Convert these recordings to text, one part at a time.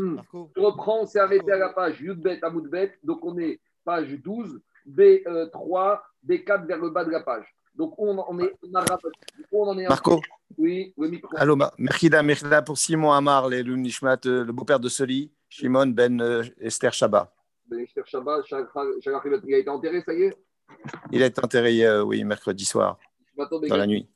Hmm. Je reprends, on s'est arrêté à la page Yudbet Amoudbet, donc on est page 12, B3, B4 vers le bas de la page. Donc on, on est, on, en est Marco Oui, le micro. Allô, Merkida, Merkida pour Simon Amar, le euh, le beau-père de Soli, Shimon Ben euh, Esther Shabbat. Ben Esther Shabbat, il a été enterré, ça y est? Il a été enterré, euh, oui, mercredi soir, dans la nuit.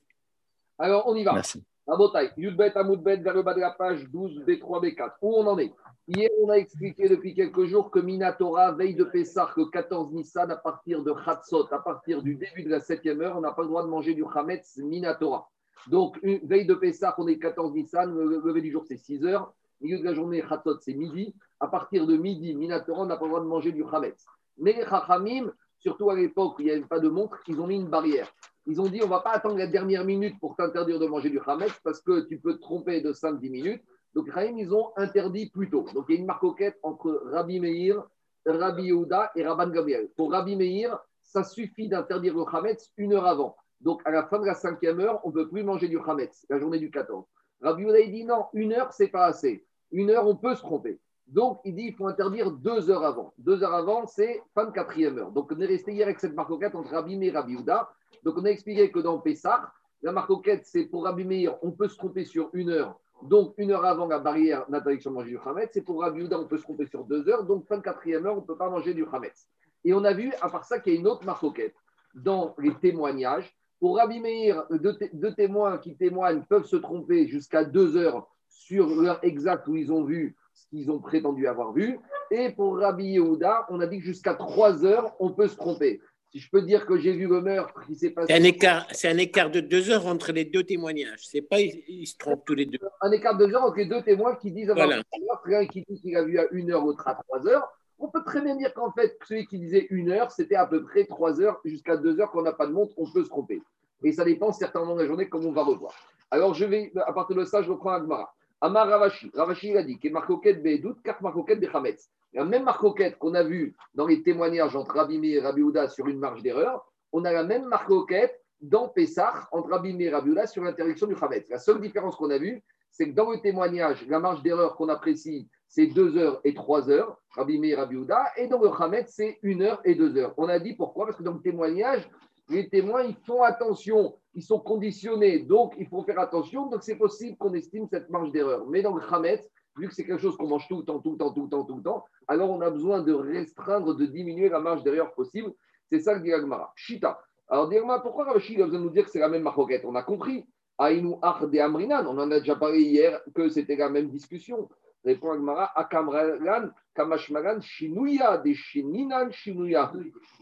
Alors, on y va. Merci. Abotai, Yudbet, Amoudbet, vers le bas de la page 12, B3, B4. Où on en est Hier, on a expliqué depuis quelques jours que Minatora, veille de Pessah, que 14 Nissan, à partir de Khatsot, à partir du début de la 7e heure, on n'a pas le droit de manger du Hametz Minatora. Donc, une veille de Pessah, on est 14 Nissan, le lever du jour, c'est 6 heures. Milieu de la journée, Khatsot, c'est midi. À partir de midi, Minatora, on n'a pas le droit de manger du Hametz. Mais les Chachamim, surtout à l'époque où il n'y avait pas de montre, ils ont mis une barrière. Ils ont dit on ne va pas attendre la dernière minute pour t'interdire de manger du Hametz parce que tu peux te tromper de 5-10 minutes. Donc, Rahim, ils ont interdit plus tôt. Donc, il y a une marcoquette entre Rabbi Meir, Rabbi Yehuda et Rabban Gabriel. Pour Rabbi Meir, ça suffit d'interdire le Hametz une heure avant. Donc, à la fin de la cinquième heure, on ne peut plus manger du Hametz, la journée du 14. Rabbi Yehuda, il dit non, une heure, c'est pas assez. Une heure, on peut se tromper. Donc, il dit qu'il faut interdire deux heures avant. Deux heures avant, c'est fin de quatrième heure. Donc, on est resté hier avec cette marcoquette entre Rabbi Meir et Rabbi Yehuda. Donc, on a expliqué que dans Pessah, la marcoquette, c'est pour Rabbi Meir, on peut se tromper sur une heure. Donc, une heure avant la barrière d'interdiction de manger du Hametz. C'est pour Rabbi Yehuda, on peut se tromper sur deux heures. Donc, fin de quatrième heure, on ne peut pas manger du Hametz. Et on a vu, à part ça, qu'il y a une autre marcoquette dans les témoignages. Pour Rabbi Meir, deux, témoins qui témoignent peuvent se tromper jusqu'à deux heures sur l'heure exacte où ils ont vu ce qu'ils ont prétendu avoir vu. Et pour Rabbi Yehuda, on a dit que jusqu'à trois heures, on peut se tromper. Si je peux dire que j'ai vu le meurtre qui s'est passé. C'est un, écart, c'est un écart de deux heures entre les deux témoignages. C'est pas ils, se trompent tous les deux. Un écart de deux heures entre les deux témoins qui disent avoir vu le meurtre, l'un qui dit qu'il a vu à une heure, l'autre à trois heures. On peut très bien dire qu'en fait, celui qui disait une heure, c'était à peu près trois heures jusqu'à deux heures qu'on n'a pas de montre, on peut se tromper. Et ça dépend certainement de la journée, comme on va revoir. Alors, je vais, à partir de ça, je reprends Agmara. Amar Ravashi. Ravashi, il a dit qu'il marcoquette Bedout, quatre marcoquette de Hametz. La même marcoquette qu'on a vue dans les témoignages entre Rabbi et Rabbi sur une marge d'erreur, on a la même marcoquette dans Pessah entre Rabbi et Rabbi sur l'interdiction du Hametz. La seule différence qu'on a vue, c'est que dans le témoignage, la marge d'erreur qu'on apprécie, c'est 2 heures et 3 heures, Rabbi et Rabbi et dans le Hametz, c'est 1 heure et 2 heures. On a dit pourquoi? Parce que dans le témoignage, les témoins, ils font attention, ils sont conditionnés, donc il faut faire attention. Donc c'est possible qu'on estime cette marge d'erreur. Mais dans le Khametz, vu que c'est quelque chose qu'on mange tout le temps, tout le temps, tout le temps, tout le temps, alors on a besoin de restreindre, de diminuer la marge d'erreur possible. C'est ça que dit Agmara. Shita. Alors, dis-moi, pourquoi Ravashi a besoin de nous dire que c'est la même marquette? On a compris. Aïnou de Amrinan, on en a déjà parlé hier que c'était la même discussion. Répond Agmara, Akamran, Kamashmaran, Shinuya, des Shininan, Shinuya,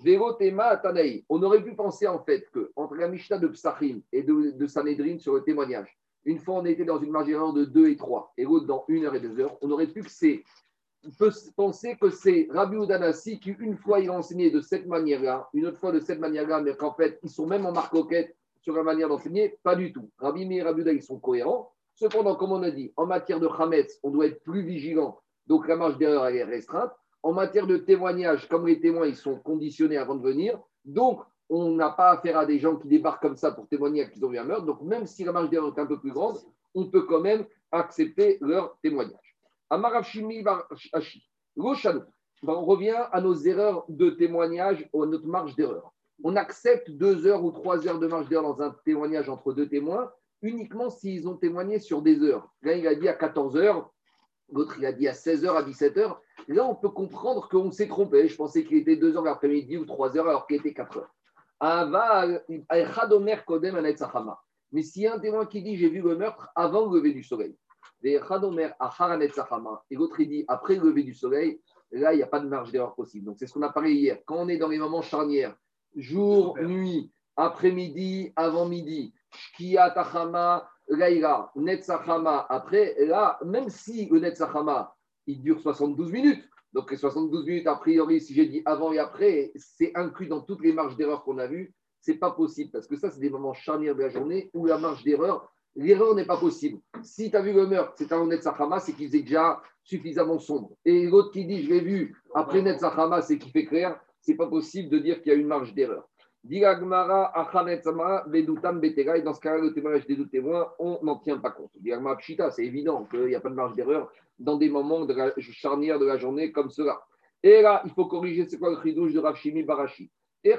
Verotema, Atanaï. On aurait pu penser en fait que entre la Mishnah de Psachim et de, de Sanhedrin sur le témoignage, une fois on était dans une marge d'erreur de 2 et 3, et l'autre dans 1 heure et 2 heures, on aurait pu que peut penser que c'est Rabbi Udanassi qui, une fois, il a enseigné de cette manière-là, une autre fois de cette manière-là, mais qu'en fait, ils sont même en marcoquette sur la manière d'enseigner. Pas du tout. Rabbi et Rabbi Uda, ils sont cohérents. Cependant, comme on a dit, en matière de Hametz, on doit être plus vigilant. Donc la marge d'erreur est restreinte. En matière de témoignage, comme les témoins, ils sont conditionnés avant de venir. Donc, on n'a pas affaire à des gens qui débarquent comme ça pour témoigner qu'ils ont vu un meurtre. Donc, même si la marge d'erreur est un peu plus grande, on peut quand même accepter leur témoignage. Amarafshimi Hashi. On revient à nos erreurs de témoignage, à notre marge d'erreur. On accepte deux heures ou trois heures de marge d'erreur dans un témoignage entre deux témoins uniquement s'ils ont témoigné sur des heures. L'un, il a dit à 14 heures, l'autre, il a dit à 16 heures, à 17 heures. Là, on peut comprendre qu'on s'est trompé. Je pensais qu'il était 2 heures l'après-midi ou 3 heures alors qu'il était 4 heures. Mais s'il y a un témoin qui dit j'ai vu le meurtre avant le lever du soleil, et l'autre il dit après le lever du soleil, là il n'y a pas de marge d'erreur possible. Donc c'est ce qu'on a parlé hier. Quand on est dans les moments charnières, jour, nuit, après-midi, avant-midi, Shkia Tachama, Laïla, Netzachama. Après, là, même si le Netzachama, il dure 72 minutes, donc les 72 minutes, a priori, si j'ai dit avant et après, c'est inclus dans toutes les marges d'erreur qu'on a vues. C'est pas possible parce que ça, c'est des moments charnières de la journée où la marge d'erreur, l'erreur n'est pas possible. Si tu as vu le meurtre, c'est un Netzachama, c'est qu'il est déjà suffisamment sombre. Et l'autre qui dit, je l'ai vu après Netzachama, c'est qu'il fait clair, c'est pas possible de dire qu'il y a une marge d'erreur. Et dans ce cas-là, le témoignage des deux témoins, on n'en tient pas compte. C'est évident qu'il n'y a pas de marge d'erreur dans des moments de la charnière de la journée comme cela. Et là, il faut corriger c'est quoi le chidouche de Rav Shimi Barashi? Il y en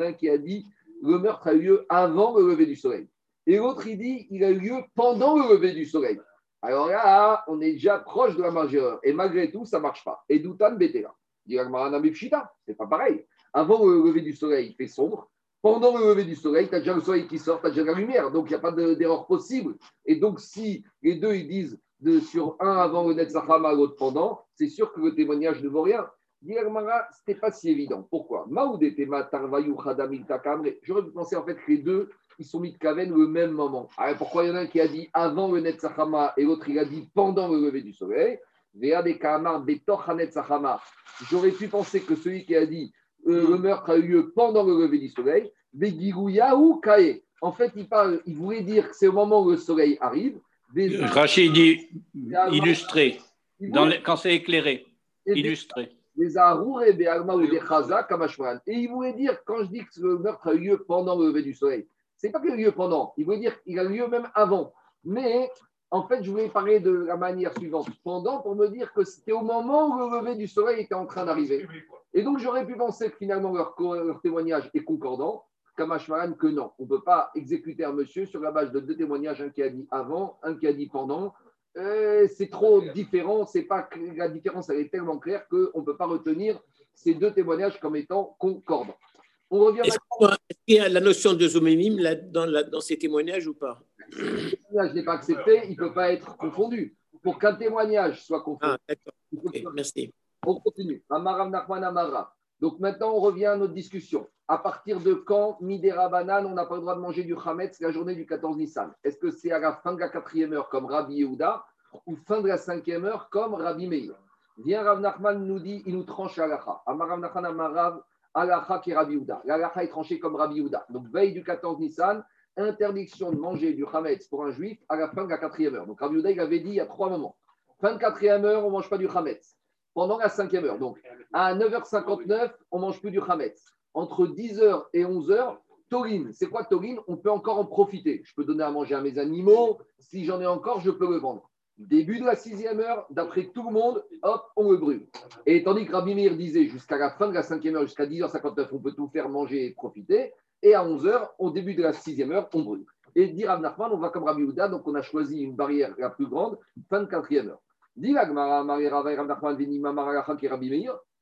a un qui a dit le meurtre a eu lieu avant le lever du soleil. Et l'autre, il dit il a eu lieu pendant le lever du soleil. Alors là, on est déjà proche de la majeure. Et malgré tout, ça ne marche pas. Et Doutan Betela. C'est pas pareil. Avant le lever du soleil, il fait sombre. Pendant le lever du soleil, tu as déjà le soleil qui sort, tu as déjà la lumière. Donc, il n'y a pas d'erreur possible. Et donc, si les deux, ils disent sur un avant le Netzachama, l'autre pendant, c'est sûr que le témoignage ne vaut rien. Dire ce n'était pas si évident. Pourquoi? J'aurais pu penser en fait que les deux, ils sont mis de Kaven le même moment. Alors, pourquoi il y en a un qui a dit avant le Netzachama et l'autre, il a dit pendant le lever du soleil? J'aurais pu penser que celui qui a dit euh, le meurtre a eu lieu pendant le lever du soleil, ou Kae. En fait, il, parle, il voulait dire que c'est au moment où le soleil arrive. Rachid dit illustré, dans quand c'est éclairé, illustré. Et il voulait dire, quand je dis que le meurtre a eu lieu pendant le lever du soleil, c'est pas qu'il a eu lieu pendant, il voulait dire qu'il a eu lieu même avant. Mais en fait, je voulais parler de la manière suivante. Pendant, pour me dire que c'était au moment où le lever du soleil était en train d'arriver. Et donc, j'aurais pu penser que finalement leur, témoignage est concordant. Kamashmaran, que non. On ne peut pas exécuter un monsieur sur la base de deux témoignages, un qui a dit avant, un qui a dit pendant. Euh, c'est trop différent. C'est pas la différence elle est tellement claire qu'on ne peut pas retenir ces deux témoignages comme étant concordants. On revient Est-ce qu'il y a la notion de zomémime dans, dans ces témoignages ou pas? Le témoignage n'est pas accepté, il ne peut pas être confondu. Pour qu'un témoignage soit confondu. Ah, merci. On continue. Donc maintenant, on revient à notre discussion. À partir de quand, Midera Banane, on n'a pas le droit de manger du Hametz la journée du 14 Nissan? Est-ce que c'est à la fin de la quatrième heure comme Rabbi Yehuda ou fin de la cinquième heure comme Rabbi Meir? Viens Rav Nachman nous dit, il nous tranche à l'Acha. Amarav Nachman Amarav Alacha qui est Rabbi Yehuda. L'Alacha est tranché comme Rabbi Yehuda. Donc, veille du 14 Nissan, interdiction de manger du Hametz pour un juif à la fin de la quatrième heure. Donc, Rabbi avait dit il y a trois moments. Fin de quatrième heure, on ne mange pas du Hametz. Pendant la cinquième heure. Donc, à 9h59, on ne mange plus du Hametz. Entre 10h et 11h, Taurine. C'est quoi Taurine? On peut encore en profiter. Je peux donner à manger à mes animaux. Si j'en ai encore, je peux le vendre. Début de la sixième heure, d'après tout le monde, hop, on le brûle. Et tandis que Rabbi Meir disait jusqu'à la fin de la cinquième heure, jusqu'à 10h59, on peut tout faire manger et profiter. Et à 11h, au début de la sixième heure, on brûle. Et dit Rav Nachman, on va comme Rabbi Houda, donc on a choisi une barrière la plus grande, fin de quatrième heure. Dit Rav Nachman,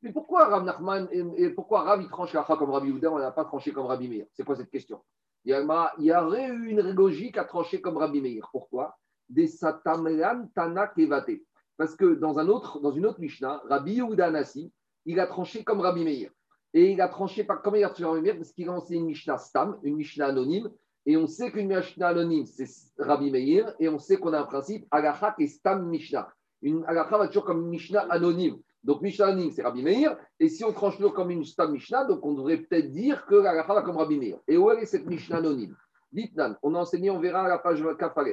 mais pourquoi Rav Nachman et pourquoi Rav tranche la comme Rabbi Houda, on n'a pas tranché comme Rabbi Meir? C'est quoi cette question? Il y aurait eu une logique à trancher comme Rabbi Meir. Pourquoi? Des Satamlan Tana Kevate. Parce que dans, un autre, dans une autre Mishnah, Rabbi Yehuda Nassi, il a tranché comme Rabbi Meir. Et il a tranché pas comme il a tranché Rabbi Meir parce qu'il a enseigné une Mishnah Stam, une Mishnah anonyme. Et on sait qu'une Mishnah anonyme, c'est Rabbi Meir. Et on sait qu'on a un principe, Agacha et Stam Mishnah. Une Agacha va toujours comme une Mishnah anonyme. Donc Mishnah anonyme, c'est Rabbi Meir. Et si on tranche toujours comme une Stam Mishnah, donc on devrait peut-être dire que l'Agacha va comme Rabbi Meir. Et où est cette Mishnah anonyme? Dites on a enseigné, on verra à la page Kafare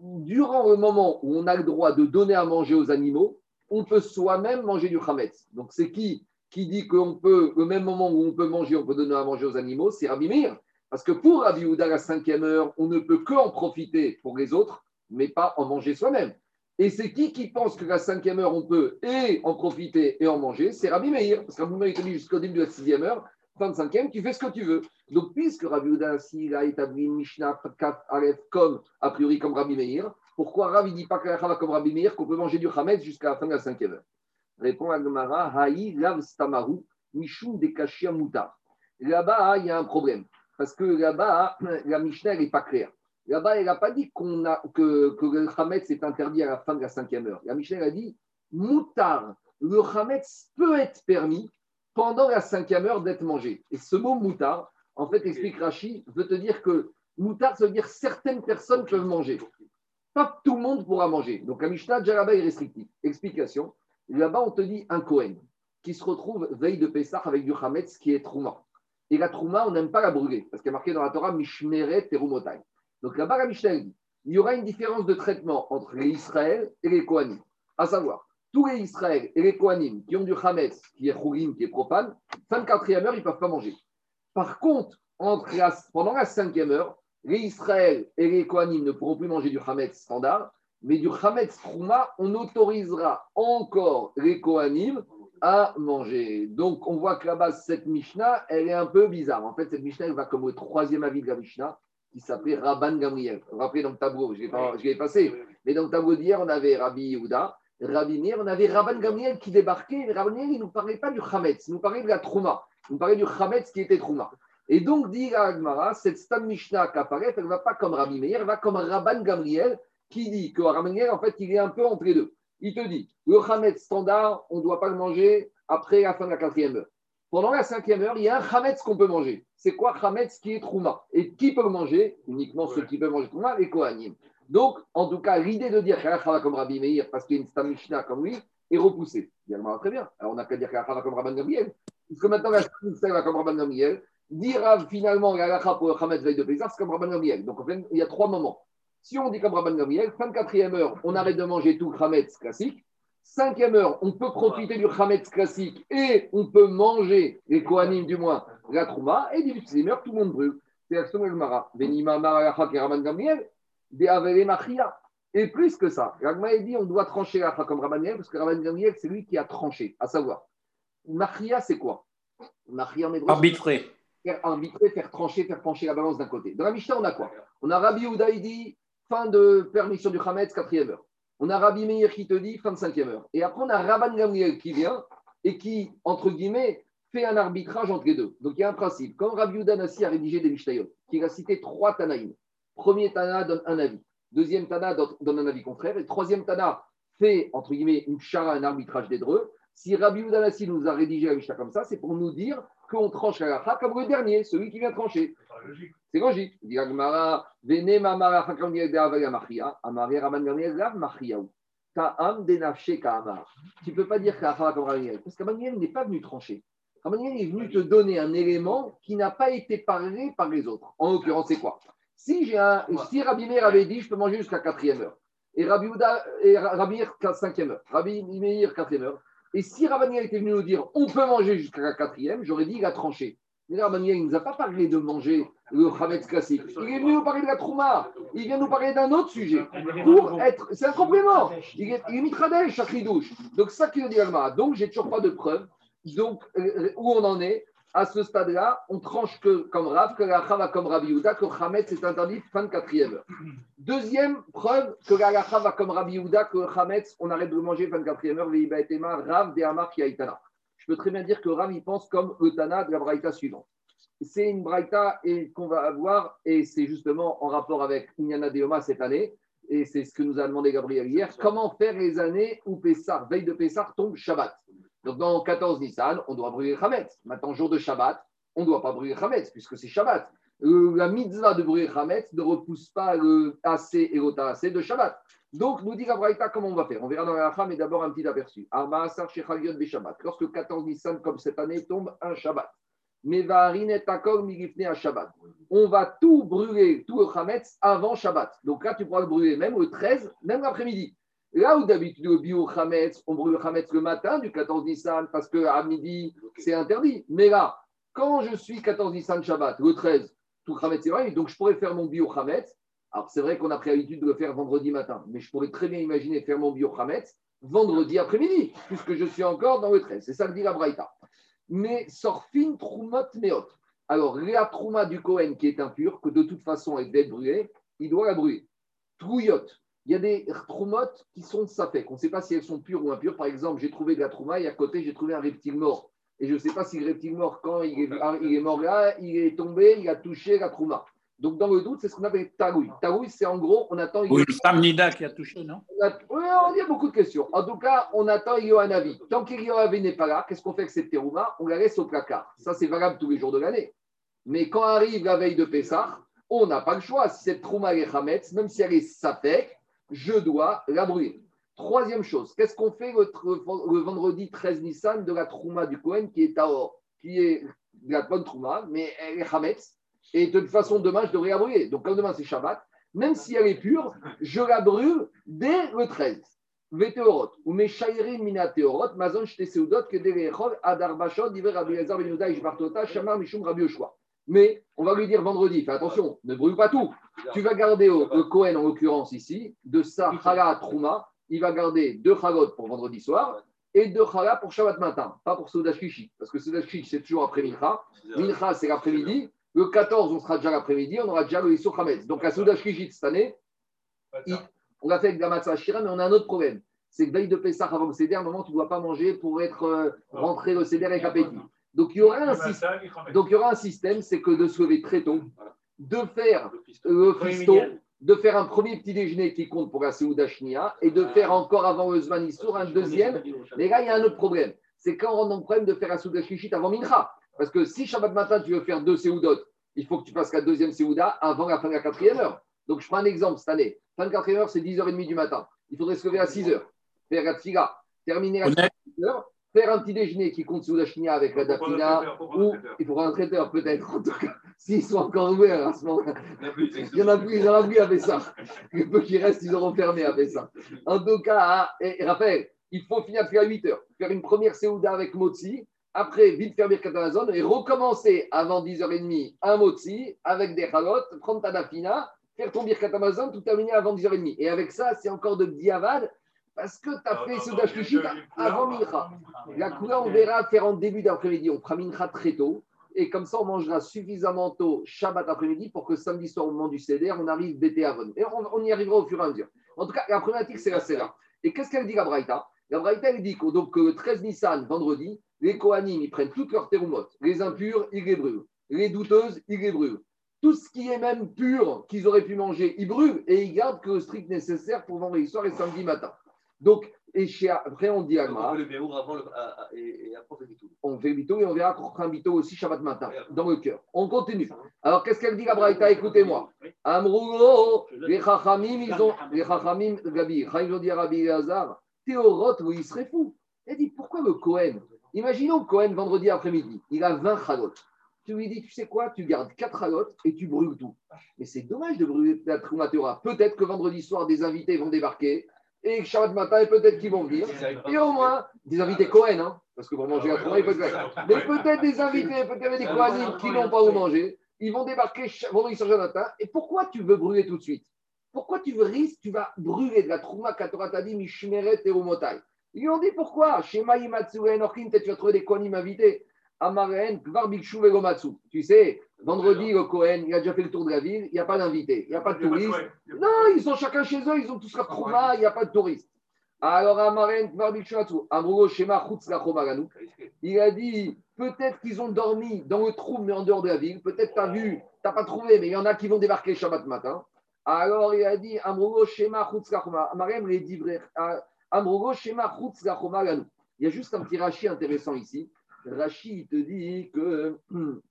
durant le moment où on a le droit de donner à manger aux animaux, on peut soi-même manger du chametz. Donc c'est qui qui dit qu'on peut, le même moment où on peut manger, on peut donner à manger aux animaux C'est Rabbi Meir. Parce que pour Rabbi Houda, la cinquième heure, on ne peut que en profiter pour les autres, mais pas en manger soi-même. Et c'est qui qui pense que la cinquième heure, on peut et en profiter et en manger? C'est Rabbi Meir. Parce que Rabbi Meir dit jusqu'au début de la sixième heure, 25e, tu fais ce que tu veux. Donc, puisque Rabbi Uda il a établi Mishnah 4 Aleph comme, a priori, comme Rabbi Meir, pourquoi Rabbi ne dit pas que comme Rabbi Meir, qu'on peut manger du Hametz jusqu'à la fin de la cinquième heure? Répond Agmara, Haï lav stamaru, mishum de kashia mutar. Là-bas, il y a un problème. Parce que là-bas, la Mishnah, n'est pas claire. Là-bas, elle n'a pas dit qu'on a, que, que le Hametz est interdit à la fin de la cinquième heure. La Mishnah, a dit, mutar, le Hametz peut être permis pendant la cinquième heure d'être mangé. Et ce mot moutard, en fait, explique Rachi, veut te dire que moutard, ça veut dire certaines personnes peuvent manger. Pas tout le monde pourra manger. Donc la Mishnah, déjà là-bas, est restrictif. Explication. Là-bas, on te dit un Kohen qui se retrouve veille de Pessah avec du Hametz qui est Trouma. Et la Trouma, on n'aime pas la brûler parce qu'il y a marqué dans la Torah Mishmeret Terumotai. Donc là-bas, la Mishnah dit il y aura une différence de traitement entre les Israël et les Kohanim. À savoir, tous les Israël et les Kohanim qui ont du Hametz, qui est Khourim, qui est profane, fin de quatrième heure, ils ne peuvent pas manger. Par contre, pendant la cinquième heure, les Israël et les Kohanim ne pourront plus manger du Hametz standard, mais du Hametz Trouma, on autorisera encore les Kohanim à manger. Donc, on voit que là-bas, cette Mishnah, elle est un peu bizarre. En fait, cette Mishnah, elle va comme au troisième avis de la Mishnah, qui s'appelait Rabban Gamriel. Vous vous rappelez dans le tableau, je l'ai passé, mais dans le tableau d'hier, on avait Rabbi Yehuda, Rabbi Meir, on avait Rabban Gamriel qui débarquait, mais Rabban Gamriel, il ne nous parlait pas du Hametz, il nous parlait de la Trouma, il nous parlait du Hametz qui était Trouma. Et donc, dit Agmara, cette Stam Mishnah qui apparaît, elle ne va pas comme Rabbi Meir, elle va comme Rabban Gamriel, qui dit que Rabban Gamriel, en fait, il est un peu entre les deux. Il te dit, le Hametz standard, on ne doit pas le manger après la fin de la quatrième heure. Pendant la cinquième heure, il y a un Hametz qu'on peut manger. C'est quoi Hametz qui est Trouma? Et qui peut le manger? Uniquement ceux qui peuvent manger Trouma, les Kohanim. Donc, en tout cas, l'idée de dire va comme Rabbi Meir, parce qu'il y a une Stamishna comme lui, est repoussée. Bien, très bien. Alors, on n'a qu'à dire va comme Rabban Gabriel. Puisque maintenant, la Stamishna va comme Rabban Gabriel, dira finalement l'Alacha pour le Hametz veille de Pésar, c'est comme Rabban Gabriel. Donc, en fait, il y a trois moments. Si on dit comme Rabban Gabriel, fin de quatrième heure, on arrête de manger tout Hametz classique. Cinquième heure, on peut profiter du Hametz classique et on peut manger, les Kohanim du moins, la Trouma. Et 18 heure, tout le monde brûle. C'est la Mara. Benima qui Rabban. Et plus que ça, Ragma dit on doit trancher la comme Rabban parce que Rabban Gamriel, c'est lui qui a tranché, à savoir. Machia, c'est quoi? Machia, Arbitrer. Arbitrer, faire trancher, faire pencher la balance d'un côté. Dans la Mishnah, on a quoi? On a Rabbi Oudaïdi, fin de permission du Hametz, quatrième heure. On a Rabbi Meir qui te dit fin de cinquième heure. Et après, on a Rabban Gamriel qui vient et qui, entre guillemets, fait un arbitrage entre les deux. Donc il y a un principe. Quand Rabbi Oudanassi a rédigé des Mishnayot, qui a cité trois Tanaïm, Premier Tana donne un avis. Deuxième Tana donne un avis contraire. Et troisième Tana fait, entre guillemets, une chara, un arbitrage des dreux. Si Rabbi Udanassi nous a rédigé la Mishnah comme ça, c'est pour nous dire qu'on tranche la comme le dernier, celui qui vient trancher. C'est logique. Tu ne peux pas dire qu'Acha comme parce qu'Amaniel n'est pas venu trancher. Amaniel est venu te donner un élément qui n'a pas été parlé par les autres. En l'occurrence, c'est quoi? Si, j'ai un, si Rabbi Meir avait dit je peux manger jusqu'à 4 heure, et Rabbi, Meir 5 heure, Rabbi Meir 4 heure, et si Meir était venu nous dire on peut manger jusqu'à la 4 j'aurais dit il a tranché. Mais Rabbi Meir, il ne nous a pas parlé de manger le Hametz classique. Il est venu nous parler de la Trouma. Il vient nous parler d'un autre sujet. Pour être, c'est un complément. Il est, il est douche. Donc, ça qui veut dire Alma. Donc, j'ai toujours pas de preuve. Donc, euh, où on en est? À ce stade-là, on tranche que comme Rav, que la va comme Rabbi Yehuda, que Hametz est interdit fin de quatrième heure. Deuxième preuve que la va comme Rabbi Yehuda, que Hametz, on arrête de manger fin de quatrième heure, Veiba et Rav de Amar Kiaitana. Je peux très bien dire que Rav, il pense comme le Tana de la Braïta suivante. C'est une Braïta qu'on va avoir, et c'est justement en rapport avec Inyana Deoma cette année, et c'est ce que nous a demandé Gabriel hier, comment faire les années où Pessar, veille de Pessar, tombe Shabbat? Donc dans 14 Nissan, on doit brûler Hametz. Maintenant, jour de Shabbat, on ne doit pas brûler Hametz puisque c'est Shabbat. Euh, la mitzvah de brûler Hametz ne repousse pas le AC et le AC de Shabbat. Donc, nous dit Gabraïta comment on va faire? On verra dans la mais d'abord un petit aperçu. Lorsque 14 Nissan, comme cette année, tombe un Shabbat. Shabbat. On va tout brûler, tout le Hametz avant Shabbat. Donc là, tu pourras le brûler même le 13, même l'après-midi. Là où d'habitude, le bio Hametz, on brûle Hametz le matin du 14 Nissan parce qu'à midi, c'est interdit. Mais là, quand je suis 14 Nissan Shabbat, le 13, tout Hametz est vrai, donc je pourrais faire mon bio Hametz. Alors, c'est vrai qu'on a pris l'habitude de le faire vendredi matin, mais je pourrais très bien imaginer faire mon bio Hametz vendredi après-midi, puisque je suis encore dans le 13. C'est ça que dit la Braïta. Mais sorfin troumot meot. Alors, la trouma du Cohen qui est impur, que de toute façon elle doit être brûlée, il doit la brûler. Trouillot, il y a des troumottes qui sont safek. On ne sait pas si elles sont pures ou impures. Par exemple, j'ai trouvé de la trouma et à côté, j'ai trouvé un reptile mort. Et je ne sais pas si le reptile mort, quand il est, mort là, il est tombé, il a touché la trouma. Donc, dans le doute, c'est ce qu'on appelle tarouille. Tarouille, c'est en gros, on attend. Oui, Samnida qui a touché, non? Oui, on y a beaucoup de questions. En tout cas, on attend avis. Tant qu'Yoanavi n'est pas là, qu'est-ce qu'on fait avec cette terouma? On la laisse au placard. Ça, c'est valable tous les jours de l'année. Mais quand arrive la veille de Pessah, on n'a pas le choix. Si cette trouma est Hametz, même si elle est sapek, je dois la brûler. Troisième chose, qu'est-ce qu'on fait le, vendredi 13 Nissan de la Trouma du Cohen qui est Taor, qui est de la bonne Trouma, mais elle est Hametz, et de toute façon, demain, je devrais la brûler. Donc, comme demain, c'est Shabbat, même si elle est pure, je la brûle dès le 13. Veteorot, ou Meshaïrin Mina Teorot, Mazon Shte Seudot, Kederechol, Adar Bachot, Diver Rabbi Lazar Ben Ishbartota, Shamar Mishum Rabbi. Mais on va lui dire vendredi, fais attention, ne brûle pas tout. Tu vas garder au, le Cohen, en l'occurrence ici, de sa chala Trouma, il va garder deux chalot pour vendredi soir et deux chala pour Shabbat matin, pas pour Soudash Kishi, parce que Soudash Kishi, c'est toujours après Mincha. Mincha, c'est l'après-midi. Le 14, on sera déjà l'après-midi, on aura déjà le Issou Hametz. Donc à Soudash Kishi cette année, il, on l'a fait avec la Matzah Shira, mais on a un autre problème. C'est que veille de Pessah avant le Seder, à un moment, tu ne dois pas manger pour être euh, rentré au Seder avec appétit. Donc il y aura un, système, donc, il y aura un système, c'est que de se lever très tôt, de faire le fisto, de faire un premier petit déjeuner qui compte pour la Seouda Shnia et de faire encore avant le un deuxième. Mais là, il y a un autre problème. C'est quand on dans le problème de faire la Seouda Shishit avant Mincha. Parce que si Shabbat matin, tu veux faire deux Seoudot, il faut que tu fasses la deuxième Seouda avant la fin de la quatrième heure. Donc je prends un exemple cette année. Fin de quatrième heure, c'est 10h30 du matin. Il faudrait se lever à 6h, faire la terminer à 6h, faire un petit déjeuner qui compte sous la chnia avec la dapina, ou il faudra un traiteur peut-être, en tout cas, s'ils sont encore ouverts à ce moment-là. Il y en a plus, il y en a plus à ça. Les peu qui restent, ils auront fermé à ça. En tout cas, et, rappelle, il faut finir à 8 heures, faire une première Seouda avec Motsi, après, vite faire Birkat Amazon et recommencer avant 10h30 un Motsi avec des chalotes, prendre ta dapina, faire ton Birkat Amazon, tout terminer avant 10h30. Et avec ça, c'est encore de diavad parce que tu as fait ce Dashkishit avant Mincha. La couleur, on verra faire en début d'après-midi. On fera Mincha très tôt. Et comme ça, on mangera suffisamment tôt Shabbat après-midi pour que samedi soir, au moment du CDR, on arrive d'été avant. Et on, y arrivera au fur et à mesure. En tout cas, la problématique, c'est la celle-là. Et qu'est-ce qu'elle dit, la Braïta? La Braïta, elle dit que donc, le 13 Nissan, vendredi, les Kohanim, ils prennent toutes leurs terumotes. Les impurs, ils les brûlent. Les douteuses, ils les brûlent. Tout ce qui est même pur qu'ils auraient pu manger, ils brûlent et ils gardent que le strict nécessaire pour vendredi soir et samedi matin. Donc, et chez, après, on dit Agma. On fait le avant le, et, après on fait bito. On fait bito et on verra qu'on un bito aussi Shabbat matin, dans le cœur. On continue. Alors, qu'est-ce qu'elle dit, la Braïta Écoutez-moi. Amroulo, les Chachamim, ils ont. Les Chachamim, Gabi, Chaim dit à Rabbi Hazar, Théorot, oui, il serait fou. Elle dit pourquoi le Cohen Imaginons Cohen vendredi après-midi, il a 20 chalots. Tu lui dis, tu sais quoi, tu gardes 4 chalotes et tu brûles tout. Mais c'est dommage de brûler la Troumatura. Peut-être que vendredi soir, des invités vont débarquer et Shabbat matin, peut-être qu'ils vont venir. Et au moins, des invités Cohen, hein, parce que pour manger à Trouma, il peut être. Mais peut-être des invités, peut-être des Kohanim qui n'ont pas où manger. Ils vont débarquer vendredi sur matin. Et pourquoi tu veux brûler tout de suite? Pourquoi tu veux risquer, tu vas brûler de la Trouma Katora Tadi, Mishmeret et Umotai Ils lui ont dit pourquoi? Chez Maïmatsu et peut-être tu vas trouver des Kohanim invités. Amaren, Kvar Bikshu Vegomatsu. Tu sais, Vendredi, le Cohen, il a déjà fait le tour de la ville, il n'y a pas d'invités, il n'y a pas de touristes. Non, ils sont chacun chez eux, ils ont tous leur trauma, il n'y a pas de touristes. Alors, Amaren, il a dit peut-être qu'ils ont dormi dans le trou, mais en dehors de la ville. Peut-être tu as vu, tu n'as pas trouvé, mais il y en a qui vont débarquer Shabbat matin. Alors, il a dit Amrogo Shema les Shema Il y a juste un petit rachis intéressant ici. Rachid te dit que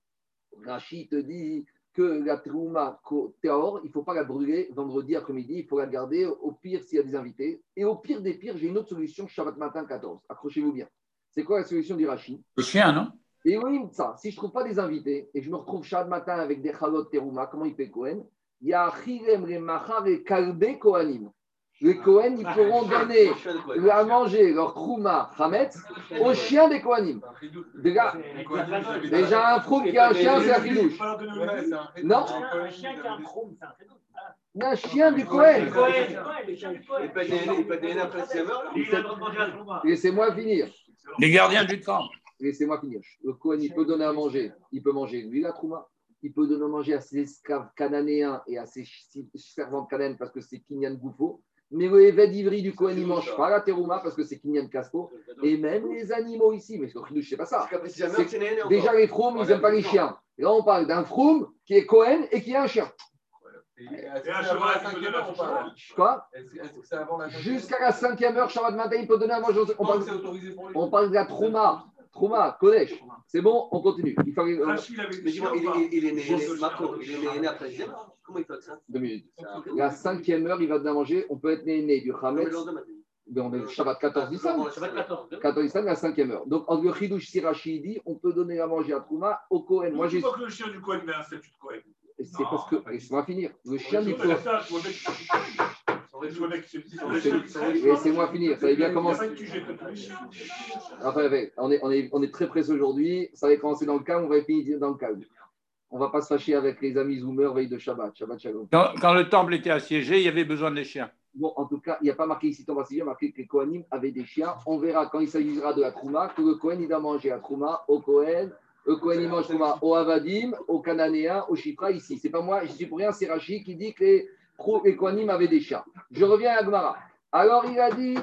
Rachid te dit que la trouma théor, il ne faut pas la brûler vendredi après-midi, il faut la garder au pire s'il y a des invités. Et au pire des pires, j'ai une autre solution, Shabbat matin 14. Accrochez-vous bien. C'est quoi la solution du Rachid Le chien, non? Et oui, ça. Si je ne trouve pas des invités et je me retrouve Shabbat matin avec des chalot terouma, comment il fait Cohen Il y a Chirem, les Machar et Kalbe Kohanim les Kohen, ils pourront donner à manger leur Trouma Hametz aux chiens des Kohanim. Déjà, déjà un froum qui a un chien, c'est un fidouche. Non Un chien qui a un froum, c'est un fidouche. Un chien du Kohen. Laissez-moi finir. Les gardiens du camp. Laissez-moi finir. Le Kohen, il peut donner à manger. Il peut manger lui la Trouma. Il peut donner à manger à ses esclaves cananéens et à ses servantes cananéennes parce que c'est Kinyan Goufo. Mais le Eved Ivri du Kohen, il ne mange pas la terouma parce que c'est Kinyan Caspo. Et même les animaux ici, mais je sais pas ça. Déjà, les froums, ils n'aiment pas les chiens. Et là, on parle d'un froum qui est Cohen et qui a un chien. Quoi Jusqu'à la cinquième heure, Shabbat matin, il peut donner à manger. On parle, on parle de la trauma. Trauma, collège. C'est bon, on continue. Il, fallait, euh... il, il, est né, il est né après Comment il fait ça? Deux minutes. La cinquième heure, il va donner à manger. On peut être né, né du Hametz. On est Shabbat 14 Nissan. 14 Nissan, la cinquième heure. Donc, en le Chidush Sirachidi, on peut donner à manger à Trouma au Kohen. Moi, j'ai. que le chien du Kohen met un statut de Kohen C'est parce que. Laisse-moi finir. Le chien du Kohen. Laissez-moi finir. Ça avait bien commencé. Enfin, on, est, on, est, on est très pressé aujourd'hui. Ça avait commencé dans le calme, on va finir dans le calme. On ne va pas se fâcher avec les amis Zoomer veille de Shabbat. Shabbat Shalom. Quand, quand, le temple était assiégé, il y avait besoin des chiens. Bon, en tout cas, il n'y a pas marqué ici, Thomas, il y a marqué que les Kohanim avaient des chiens. On verra quand il s'agira de la Trouma que le Kohen, il a mangé la Trouma au Kohen. Le Kohen, il mange Trouma au Avadim, au Cananéen, au Chifra, ici. C'est pas moi, je suis pour rien, c'est Rachid qui dit que les, les Kohanim avaient des chiens. Je reviens à Agmara. Alors, il a dit,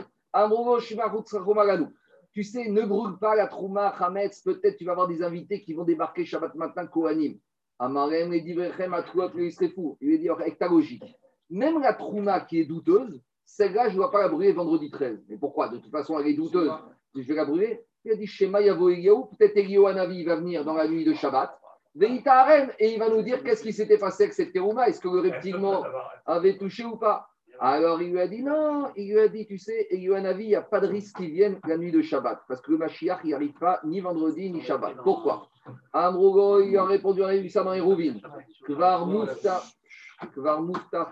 tu sais, ne brûle pas la Trouma, Hametz, peut-être tu vas avoir des invités qui vont débarquer Shabbat matin, Kohanim. Amarem et Divrechem serait fou. Il lui dit, avec ta logique. Même la Trouma qui est douteuse, celle-là, je ne dois pas la brûler vendredi 13. Mais pourquoi? De toute façon, elle est douteuse. Je vais la brûler. Il a dit, Shema Yavo Eliyahu, peut-être Eliyahu Anavi va venir dans la nuit de Shabbat. Et il va nous dire qu'est-ce qui s'était passé avec cette terouma. Est-ce que le reptile avait touché ou pas? Alors il lui a dit non, il lui a dit, tu sais, et Yohanavi, il n'y a pas de risque qu'il vienne la nuit de Shabbat, parce que le Mashiach, il n'arrive pas ni vendredi ni Shabbat. Pourquoi? Amrougo, il a répondu à dans les Rouvines. Kvar Mouftar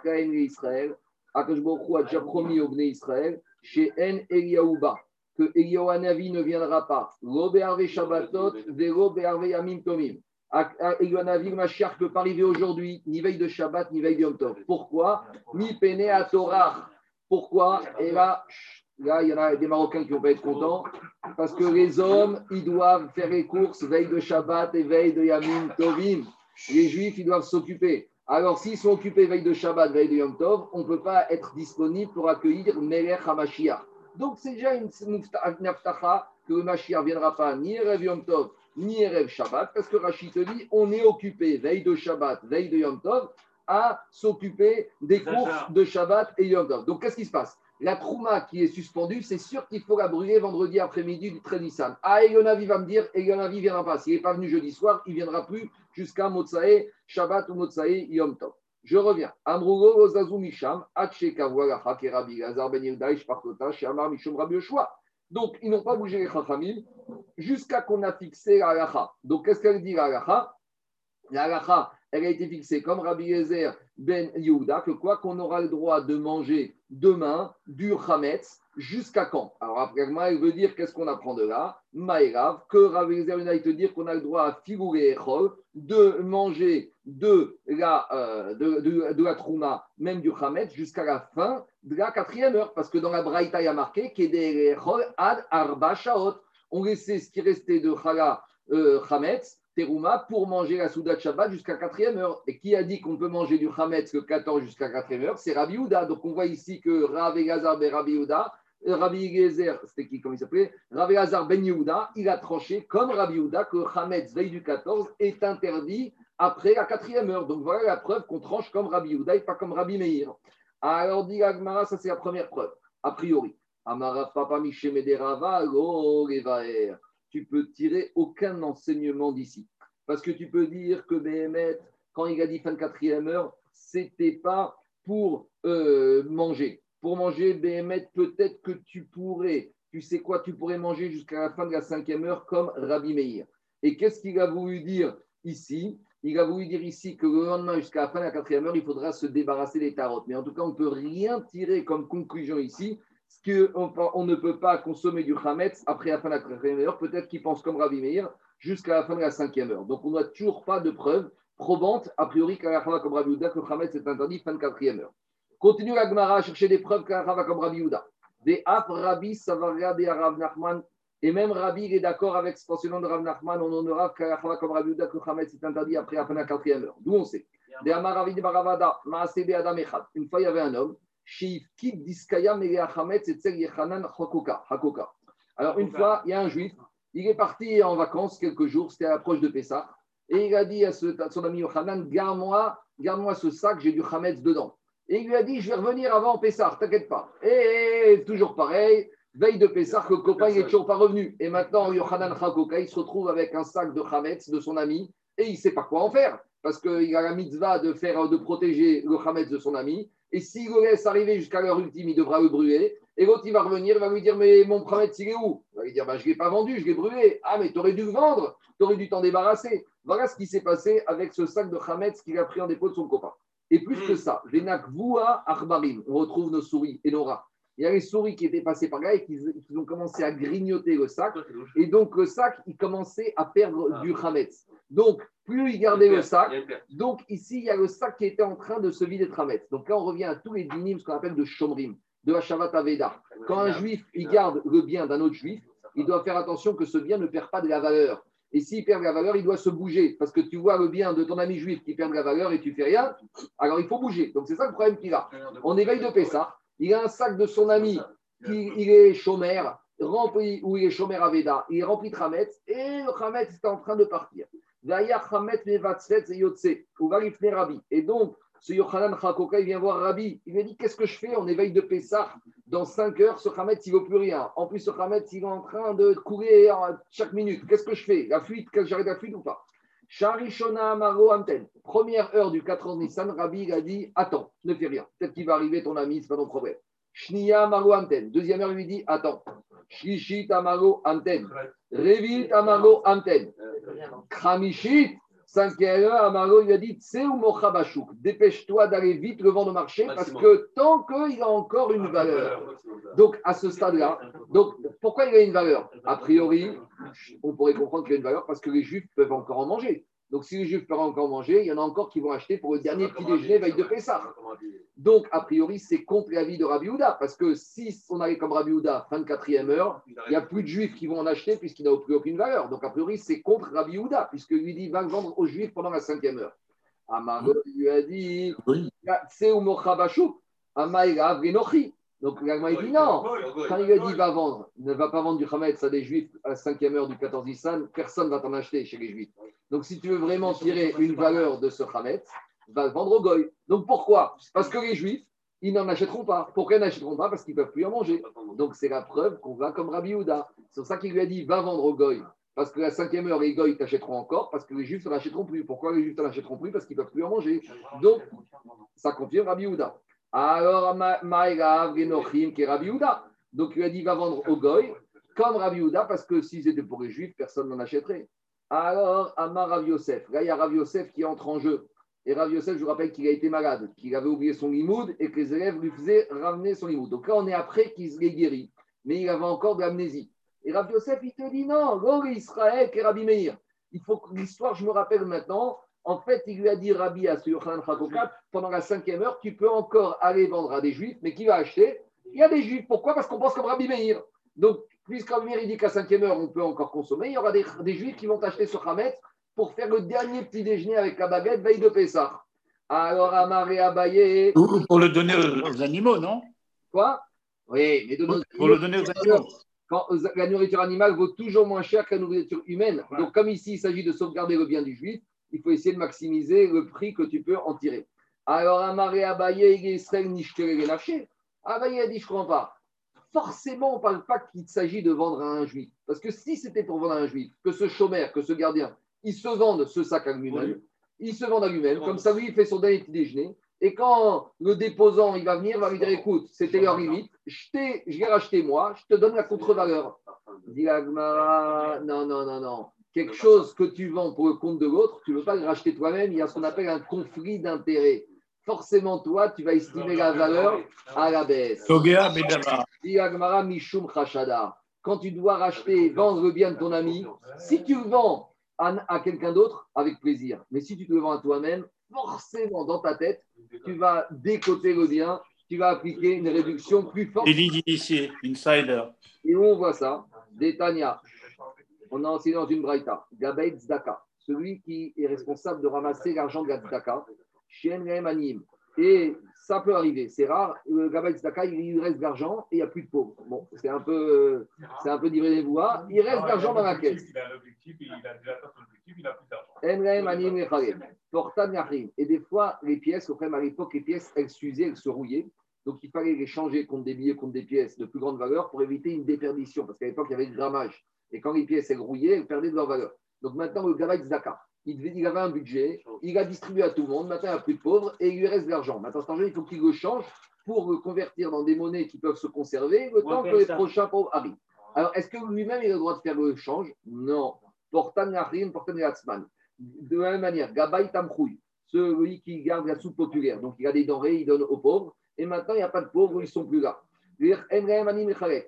Kaen Israël, Akashbokhu a déjà promis au Bnei Israël, chez En Eliaouba, que Eliyahu ne viendra pas. Lo Shabbatot, Vero Be'arve Yamim Tomim. Eliyahu le Mashiach ne peut pas arriver aujourd'hui, ni veille de Shabbat, ni veille de Yom Tov. Pourquoi? Ni Pene à Torah. Pourquoi? Et là, là, il y en a des Marocains qui vont pas être contents, parce que les hommes, ils doivent faire les courses veille de Shabbat et veille de Yamim Tovim. Les Juifs, ils doivent s'occuper. Alors, s'ils sont occupés veille de Shabbat, veille de Yom Tov, on ne peut pas être disponible pour accueillir Melech HaMashiach. Donc, c'est déjà une naftacha que le Mashiach ne viendra pas ni Erev Yom Tov, ni Erev Shabbat, parce que Rachid te dit on est occupé, veille de Shabbat, veille de Yom Tov, à s'occuper des courses de Shabbat et Yom Tov. Donc, qu'est-ce qui se passe? La trouma qui est suspendue, c'est sûr qu'il faut la brûler vendredi après-midi du Trénissan. Ah, Eyonavi va me dire, Eyonavi ne viendra pas. S'il n'est pas venu jeudi soir, il ne viendra plus jusqu'à Motsae, Shabbat ou Motsae, Yom Tov. Je reviens. Amrugo Ozazu Misham, Atcheka Walacha, Kerabi, Gazar Ben Yildaï, Parkota, Shamar, Mishum Rabbi Yoshua. Donc, ils n'ont pas bougé les Chachamim jusqu'à qu'on a fixé la halacha. Donc, qu'est-ce qu'elle dit la halacha? La halacha, elle a été fixée comme Rabbi Yezer ben Yehuda, que quoi qu'on aura le droit de manger demain du Hametz jusqu'à quand? Alors après, il veut dire qu'est-ce qu'on apprend de là? Maïrav, que Rabbi Yezer ben te dire qu'on a le droit à figurer de manger de la, euh, de, la trouma, même du Hametz, jusqu'à la fin de la quatrième heure. Parce que dans la Braïta, il y a marqué ad. On laissait ce qui restait de Chala euh, Terouma pour manger la Souda de Shabbat jusqu'à 4e heure. Et qui a dit qu'on peut manger du Hametz que 14 jusqu'à 4e heure? C'est Rabbi Houda. Donc on voit ici que Rav Elazar ben Rabbi Houda, euh, Rabbi Gezer, c'était qui, comment il s'appelait? Rabbi Elazar ben Yehuda, il a tranché comme Rabbi Houda que Hametz, veille du 14, est interdit après la 4e heure. Donc voilà la preuve qu'on tranche comme Rabbi Houda et pas comme Rabbi Meir. Alors dit Agmara, ça c'est la première preuve, a priori. Amara Papa tu peux tirer aucun enseignement d'ici. Parce que tu peux dire que Béhémet, quand il a dit fin de quatrième heure, c'était pas pour euh, manger. Pour manger, Béhémet, peut-être que tu pourrais, tu sais quoi, tu pourrais manger jusqu'à la fin de la cinquième heure comme Rabbi Meir. Et qu'est-ce qu'il a voulu dire ici? Il a voulu dire ici que le lendemain, jusqu'à la fin de la quatrième heure, il faudra se débarrasser des tarotes. Mais en tout cas, on ne peut rien tirer comme conclusion ici qu'on on ne peut pas consommer du Hametz après la fin de la quatrième heure. Peut-être qu'il pense comme Rabbi Meir jusqu'à la fin de la cinquième heure. Donc on n'a toujours pas de preuve probante, a priori, qu'à la comme Rabbi Yehuda, que le Hametz est interdit fin de quatrième heure. Continue la Gemara à chercher des preuves qu'à la comme Rabbi Yehuda. Des Rabbi Savaria de Rav Nachman. Et même Rabbi il est d'accord avec ce pensionnant de Rav Nachman. On la fin, comme Rabbi Yehuda, que est interdit après fin de la quatrième heure. D'où on sait. Une fois, il y avait un homme alors, une fois, il y a un juif, il est parti en vacances quelques jours, c'était à l'approche de Pessah, et il a dit à, son ami Yochanan Garde-moi garde ce sac, j'ai du Hametz dedans. Et il lui a dit Je vais revenir avant Pessah, t'inquiète pas. Et toujours pareil, veille de Pessah, le copain n'est toujours pas revenu. Et maintenant, Yochanan Chakoka, il se retrouve avec un sac de Hametz de son ami, et il ne sait pas quoi en faire, parce qu'il a la mitzvah de, faire, de protéger le Hametz de son ami. Et s'il le laisse arriver jusqu'à l'heure ultime, il devra le brûler. Et l'autre, il va revenir, il va lui dire Mais mon Prametz, il est où? Il va lui dire bah, Je ne l'ai pas vendu, je l'ai brûlé. Ah, mais tu aurais dû le vendre, tu aurais dû t'en débarrasser. Voilà ce qui s'est passé avec ce sac de Hametz qu'il a pris en dépôt de son copain. Et plus que ça, Venak Voua Arbarim, on retrouve nos souris et nos rats. Il y a les souris qui étaient passées par là et qui, qui ont commencé à grignoter le sac. Et donc, le sac, il commençait à perdre Ah. du Hametz. Donc, plus il gardait le sac, donc ici, il y a le sac qui était en train de se vider de Hametz. Donc là, on revient à tous les dynimes, ce qu'on appelle de Shomrim, de Hashavat Aveda. Quand un juif, il garde le bien d'un autre juif, il doit faire attention que ce bien ne perd pas de la valeur. Et s'il perd de la valeur, il doit se bouger. Parce que tu vois le bien de ton ami juif qui perd de la valeur et tu fais rien, alors il faut bouger. Donc c'est ça le problème qu'il a. On éveille de Pessah, il a un sac de son ami il est chômeur, rempli, ou il est chômeur à Veda, il est rempli de Hametz, et le Hametz est en train de partir. Et donc, ce Yochanan Chakoka, il vient voir Rabbi. Il lui dit Qu'est-ce que je fais? On éveille de Pessah. Dans 5 heures, ce Hametz, il ne vaut plus rien. En plus, ce Hametz, il est en train de courir chaque minute. Qu'est-ce que je fais? La fuite, que j'arrête la fuite ou pas? Sharishona Amaro Amten. Première heure du 4 ans Nissan, Rabbi a dit Attends, ne fais rien. Peut-être qu'il va arriver ton ami, c'est pas ton problème. Shnia Amaro Amten. Deuxième heure, il lui dit Attends. Shishit Amaro Amten. Revit Amaro Amten. Kramishit. Amaro lui a dit. Dépêche-toi d'aller vite le vendre au marché parce que tant qu'il a encore une valeur. Donc, à ce stade-là, donc, pourquoi il a une valeur? A priori, on pourrait comprendre qu'il a une valeur parce que les Juifs peuvent encore en manger. Donc, si les Juifs peuvent encore en manger, il y en a encore qui vont acheter pour le dernier petit déjeuner veille de Pessah. Donc, a priori, c'est contre l'avis de Rabbi Houda parce que si on allait comme Rabbi Houda, fin de quatrième heure, il n'y a plus de Juifs qui vont en acheter puisqu'il n'a plus aucune valeur. Donc, a priori, c'est contre Rabbi Houda puisque lui dit va vendre aux Juifs pendant la cinquième heure. Amaro lui a dit c'est. Donc, l'Agma il dit non. Quand il lui a dit va vendre, ne va pas vendre du Hametz à des Juifs à la cinquième heure du 14 Nissan, personne ne va t'en acheter chez les Juifs. Donc, si tu veux vraiment tirer une valeur de ce Hametz, va le vendre au Goy. Donc, pourquoi? Parce que les Juifs, ils n'en achèteront pas. Pourquoi ils n'achèteront pas? Parce qu'ils ne peuvent plus en manger. Donc, c'est la preuve qu'on va comme Rabbi Houda. C'est pour ça qu'il lui a dit va vendre au Goy. Parce que la cinquième heure, les Goy t'achèteront encore, parce que les Juifs n'en achèteront plus. Pourquoi les Juifs n'en achèteront plus? Parce qu'ils ne peuvent plus en manger. Donc, ça confirme Rabbi Houda. Alors, Ma- Maïra, Vrenochim, qui est Rabbi Houda. Donc, il a dit va vendre au Goy, comme Rabbi Houda, parce que s'ils étaient pour les Juifs, personne n'en achèterait. Alors, Amar Rav Yosef. Là, il y a Rav Yosef qui entre en jeu. Et Rav Yosef, je vous rappelle qu'il a été malade, qu'il avait oublié son limoud et que les élèves lui faisaient ramener son limoud. Donc là, on est après qu'il l'ait guéri. Mais il avait encore de l'amnésie. Et Rav Yosef, il te dit non, Gog Israël et Rabbi Meir. Il faut que l'histoire, je me rappelle maintenant. En fait, il lui a dit Rabbi à ce Yochanan pendant la cinquième heure, tu peux encore aller vendre à des juifs, mais qui va acheter? Il y a des juifs. Pourquoi? Parce qu'on pense comme Rabbi Meir. Donc, puisque Rabbi Meir il dit qu'à cinquième heure, on peut encore consommer, il y aura des, des juifs qui vont acheter ce Hametz pour faire le dernier petit déjeuner avec la baguette veille de Pessah. Alors, Amaré Abaye, Ou pour le donner aux, aux animaux, non? Quoi? Oui, mais de nos Pour le donner aux animaux. quand la nourriture animale vaut toujours moins cher que la nourriture humaine. Donc, comme ici, il s'agit de sauvegarder le bien du juif, il faut essayer de maximiser le prix que tu peux en tirer. Alors, Amaré Abaye, Israël, Nishtere. Abaye a dit Je ne comprends pas. Forcément, on ne parle pas qu'il s'agit de vendre à un juif. Parce que si c'était pour vendre à un juif, que ce chômeur, que ce gardien, il se vende ce sac à lui-même, il se vend à lui-même, comme ça, lui, il fait son dernier petit déjeuner. Et quand le déposant, il va venir, il va lui dire écoute, c'était leur limite, je je l'ai racheté moi, je te donne la contre-valeur. Dit la Gemara, non, non, non, non. Quelque chose que tu vends pour le compte de l'autre, tu ne veux pas le racheter toi-même, il y a ce qu'on appelle un conflit d'intérêts. Forcément, toi, tu vas estimer la valeur à la baisse. Quand tu dois racheter, vendre le bien de ton ami, si tu le vends à, à quelqu'un d'autre, avec plaisir. Mais si tu te le vends à toi-même, forcément, dans ta tête, tu vas décoter le bien, tu vas appliquer une réduction plus forte. Délit d'initié, insider. Et où on voit ça Détania. On a enseigné dans une braïta. Gabay Tzedaka. Celui qui est responsable de ramasser l'argent de la Tzedaka. Chien Anim. Et ça peut arriver. C'est rare. Le Gabay Tzedaka, il lui reste de l'argent et il n'y a plus de pauvres. Bon, c'est un peu, c'est un peu livré des voix. Il reste de l'argent dans la caisse. Il a l'objectif, il a déjà atteint son objectif, il a plus d'argent. Et des fois, les pièces, au problème à l'époque, les pièces, elles s'usaient, elles se rouillaient. Donc, il fallait les changer contre des billets, contre des pièces de plus grande valeur pour éviter une déperdition. Parce qu'à l'époque, il y avait le grammage. Et quand les pièces, elles rouillaient, elles perdaient de leur valeur. Donc, maintenant, le Gabay Zaka, il, devait- il avait un budget, il a distribué à tout le monde. Maintenant, il n'y a plus de pauvres et il lui reste de l'argent. Maintenant, cet argent, il faut qu'il le change pour le convertir dans des monnaies qui peuvent se conserver le temps que les prochains pauvres arrivent. Alors, est-ce que lui-même, il a le droit de faire le change? Non. Portan Yachim, Portan Yatzman. De la même manière, Gabay Tamchouy, celui qui garde la soupe populaire. Donc il a des denrées, il donne aux pauvres. Et maintenant, il n'y a pas de pauvres, ils ne sont plus là.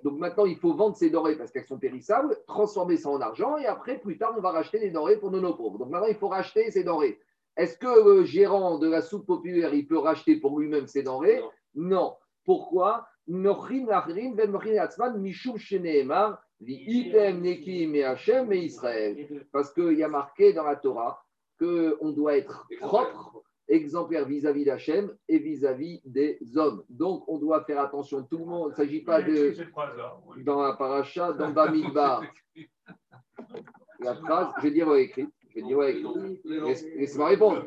Donc maintenant, il faut vendre ces denrées parce qu'elles sont périssables, transformer ça en argent et après, plus tard, on va racheter des denrées pour nos pauvres. Donc maintenant, il faut racheter ces denrées. Est-ce que le gérant de la soupe populaire, il peut racheter pour lui-même ces denrées? Non. Pourquoi? Parce qu'il y a marqué dans la Torah qu'on doit être propre, exemplaire vis-à-vis d'Hachem et vis-à-vis des hommes. Donc, on doit faire attention. Tout le monde, il ne s'agit pas de. Dans la paracha, dans Bamidbar. La phrase, je vais dire ouais, écrit. Je vais dire ouais, écrit. Laissez-moi répondre.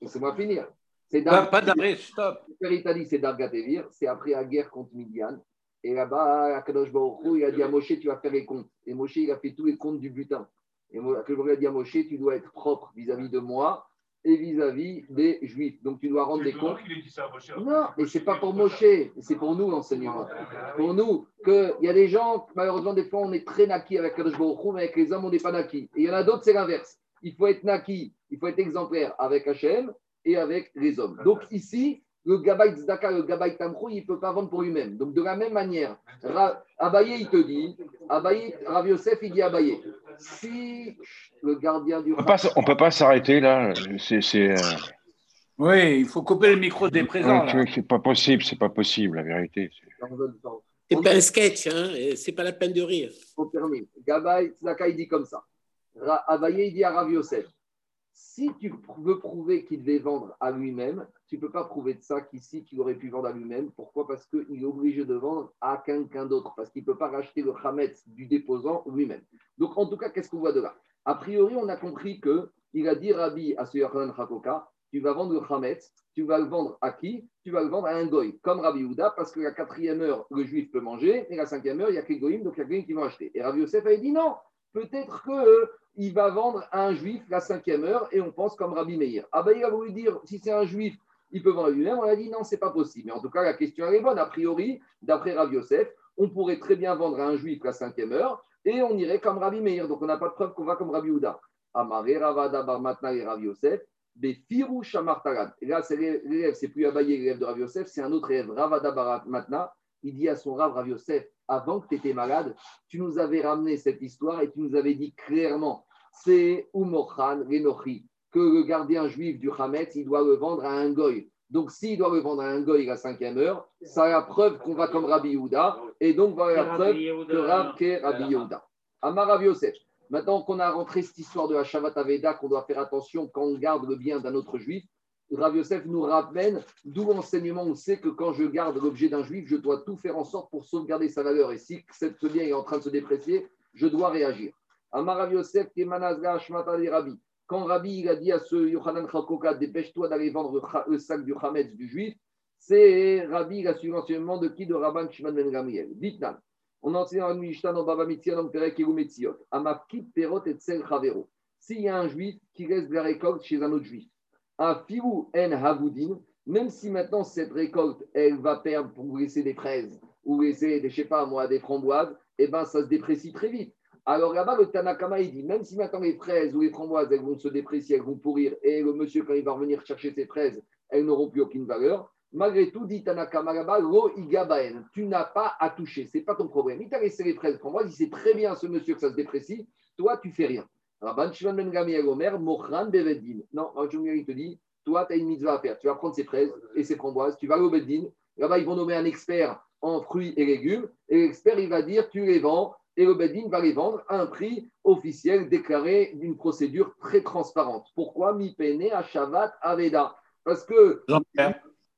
Laissez-moi finir. C'est pas, pas d'arrêt, stop. L'Italie, c'est Dargatevir. C'est après la guerre contre Midian. Et là-bas, Akadosh Baruch Hu, il a dit à Moshe, tu vas faire les comptes. Et Moshe, il a fait tous les comptes du butin. Et Akadosh a dit à Moshe, tu dois être propre vis-à-vis de moi et vis-à-vis des Juifs. Donc tu dois rendre des comptes. Non, mais c'est pas pour Moshe, c'est pour nous l'enseignement. Pour nous, qu'il y a des gens, malheureusement, des fois, on est très naquis avec Akadosh Baruch mais avec les hommes, on n'est pas naquis. Et il y en a d'autres, c'est l'inverse. Il faut être naquis, il faut être exemplaire avec Hachem et avec les hommes. Donc ici, le Gabay Tzedaka, le Gabay Tamrou, il ne peut pas vendre pour lui-même. Donc de la même manière, Abaye, il te dit, Abaye, Rav Yosef, il dit Abaye, si le gardien du... On ne peut pas s'arrêter là. C'est... euh, Oui, il faut couper le micro des présents. vois, c'est pas possible, c'est pas possible, la vérité. C'est pas un sketch, hein, c'est pas la peine de rire. On termine. Gabay Tzedaka, il dit comme ça. Ra- Abaye, il dit à Rav Yosef, si tu veux prouver qu'il devait vendre à lui-même, tu ne peux pas prouver de ça qu'ici, qu'il aurait pu vendre à lui-même. Pourquoi? Parce qu'il est obligé de vendre à quelqu'un d'autre, parce qu'il ne peut pas racheter le Hametz du déposant lui-même. Donc, en tout cas, qu'est-ce qu'on voit de là? A priori, on a compris qu'il a dit Rabbi à ce Yochanan Hakoka, tu vas vendre le Hametz, tu vas le vendre à qui? Tu vas le vendre à un goy, comme Rabbi Houda, parce que la quatrième heure, le juif peut manger, et la cinquième heure, il y a que goyim, donc il y a quelqu'un qui va acheter. Et Rabbi Yosef avait dit non, peut-être que il va vendre à un juif la cinquième heure et on pense comme Rabbi Meir. Ah ben il a voulu dire si c'est un juif, il peut vendre lui-même. On a dit non, c'est pas possible. Mais en tout cas, la question est bonne. A priori, d'après Rabbi Yosef, on pourrait très bien vendre à un juif la cinquième heure et on irait comme Rabbi Meir. Donc on n'a pas de preuve qu'on va comme Rabbi Houda. Amaré Ravada Bar Matna et Rabbi Yosef. Befiru Shamar Tagan. Et là, c'est l'élève, c'est plus Abaye, l'élève de Rabbi Yosef, c'est un autre élève, Ravada Bar Matna. Il dit à son Rav Rabbi Yosef, avant que tu étais malade, tu nous avais ramené cette histoire et tu nous avais dit clairement c'est Umochan Renochi, que le gardien juif du Hametz, il doit le vendre à un goy. Donc, s'il doit le vendre à un goy la cinquième heure, ça a la preuve qu'on va comme Rabbi Yehuda, et donc voilà la preuve que Rav Rabbi Yehuda. Amar Rabbi Yosef. Maintenant qu'on a rentré cette histoire de la Shavat Aveda, qu'on doit faire attention quand on garde le bien d'un autre juif, Rav Yosef nous ramène d'où l'enseignement on sait que quand je garde l'objet d'un juif, je dois tout faire en sorte pour sauvegarder sa valeur. Et si ce bien est en train de se déprécier, je dois réagir. Amar Rav Yosef, Kemanazga Shmata de Rabbi. Quand Rabbi a dit à ce Yohanan Chakoka, dépêche-toi d'aller vendre le sac du Hametz du juif, c'est Rabbi, il a suivi l'enseignement de qui De Rabban Shimon Ben Gamriel. Vitnan. On enseigne le Mishnah dans Baba Mitzia, dans Perek Elu Metziot. Amafkit Perot et Tsel Chavero. S'il y a un juif qui laisse de la récolte chez un autre juif, un Fiou En Havoudin, même si maintenant cette récolte, elle va perdre pour laisser des fraises ou laisser, des, je sais pas moi, des framboises, eh ben ça se déprécie très vite. Alors là-bas, le Tanakama, il dit, même si maintenant les fraises ou les framboises, elles vont se déprécier, elles vont pourrir, et le monsieur, quand il va revenir chercher ses fraises, elles n'auront plus aucune valeur, malgré tout, dit Tanakama là-bas, lo igabaen, tu n'as pas à toucher, c'est pas ton problème. Il t'a laissé les fraises, framboises, il sait très bien, ce monsieur, que ça se déprécie, toi, tu fais rien. Rabban Ben Gamliel. Non, il te dit, toi, tu as une mitzvah à faire. Tu vas prendre ces fraises et ces framboises, tu vas au Beddin. Là-bas, ils vont nommer un expert en fruits et légumes. Et l'expert, il va dire, tu les vends. Et le Beddin va les vendre à un prix officiel déclaré d'une procédure très transparente. Pourquoi Mi pene à Shavat Aveda? Parce que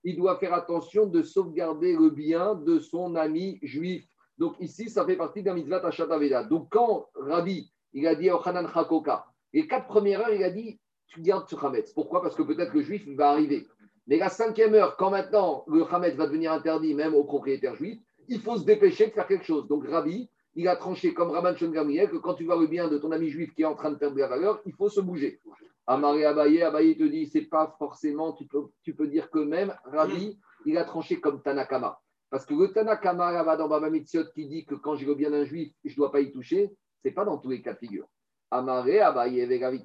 il doit faire attention de sauvegarder le bien de son ami juif. Donc ici, ça fait partie d'un mitzvah Tashat Aveda. Donc quand Rabbi, il a dit au Hanan Hakoka, les quatre premières heures, il a dit, tu gardes ce Hametz. Pourquoi? Parce que peut-être le juif, il va arriver. Mais la cinquième heure, quand maintenant le Hametz va devenir interdit même aux propriétaires juifs, il faut se dépêcher de faire quelque chose. Donc Rabbi, il a tranché comme Rabban Shon Gamriel que quand tu vois le bien de ton ami juif qui est en train de perdre de la valeur, il faut se bouger. Amaré Abaye, Abaye te dit, c'est pas forcément, tu peux, dire que même Rabbi, il a tranché comme Tanakama. Parce que le Tanakama là-bas dans Baba Mitziot qui dit que quand j'ai le bien d'un juif, je ne dois pas y toucher, c'est pas dans tous les cas de figure. Amare, Abaye, Vegavit,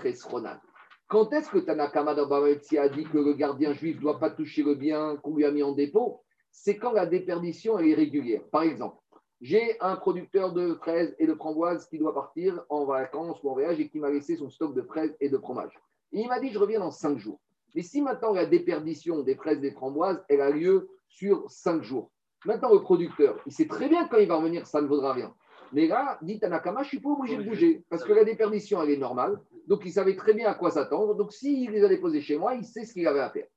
Chesronan. Quand est-ce que Tanakama dans Baba Metzia a dit que le gardien juif ne doit pas toucher le bien qu'on lui a mis en dépôt? C'est quand la déperdition est régulière. Par exemple, j'ai un producteur de fraises et de framboises qui doit partir en vacances ou en voyage et qui m'a laissé son stock de fraises et de fromage. Et il m'a dit, je reviens dans cinq jours. Mais si maintenant la déperdition des fraises et des framboises, elle a lieu sur cinq jours. Maintenant, le producteur, il sait très bien que quand il va revenir, ça ne vaudra rien. Mais là, dit Tanakama, je ne suis pas obligé de bouger parce que la déperdition, elle est normale. Donc, il savait très bien à quoi s'attendre. Donc, s'il les a déposés chez moi, il sait ce qu'il avait à faire.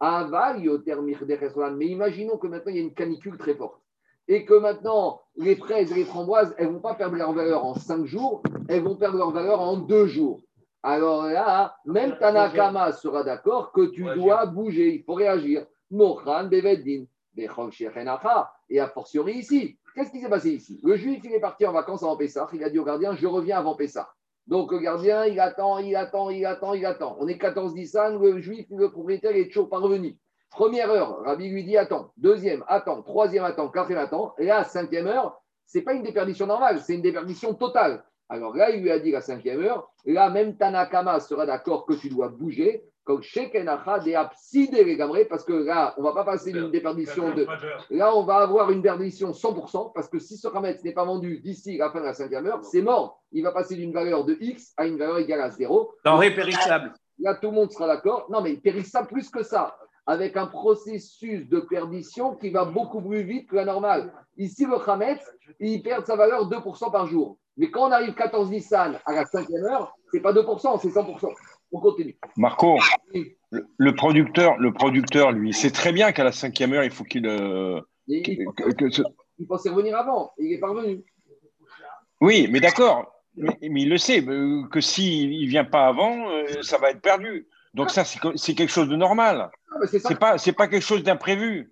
Mais imaginons que maintenant, il y a une canicule très forte. Et que maintenant, les fraises et les framboises, elles ne vont pas perdre leur valeur en cinq jours, elles vont perdre leur valeur en deux jours. Alors là, même Tanakama sera d'accord que tu dois bouger, il faut réagir. Mochan, Beveddin. Et a fortiori ici. Qu'est-ce qui s'est passé ici? Le juif, il est parti en vacances avant Pessah. Il a dit au gardien Je reviens avant Pessah. Donc le gardien, il attend, il attend, il attend, il attend. On est 14 Nissan, le juif, le propriétaire, il est toujours pas revenu. Première heure, Rabbi lui dit attends. Deuxième, attends. Troisième, attends. Quatrième, attends. Et là, cinquième heure, c'est pas une déperdition normale, c'est une déperdition totale. Alors là, il lui a dit la cinquième heure, là, même Tanakama sera d'accord que tu dois bouger, parce que là, on va pas passer d'une déperdition de. Là, on va avoir une perdition 100%, parce que si ce Hametz n'est pas vendu d'ici la fin de la cinquième heure, c'est mort. Il va passer d'une valeur de X à une valeur égale à 0. Denrée périssable. Là, tout le monde sera d'accord. Non, mais périssable plus que ça, avec un processus de perdition qui va beaucoup plus vite que la normale. Ici, le Hametz, il perd sa valeur 2% par jour. Mais quand on arrive 14 Nissan à la cinquième heure, c'est pas 2%, c'est 100%. On continue. Marco, le, le producteur, le producteur, lui, sait très bien qu'à la cinquième heure, il faut qu'il. euh, il, que- que ce- il pensait revenir avant, il est parvenu. Oui, mais d'accord. Mais, mais il le sait euh, que s'il ne vient pas avant, euh, ça va être perdu. Donc ça, c'est quelque chose de normal. Ah, c'est pas, c'est pas quelque chose d'imprévu.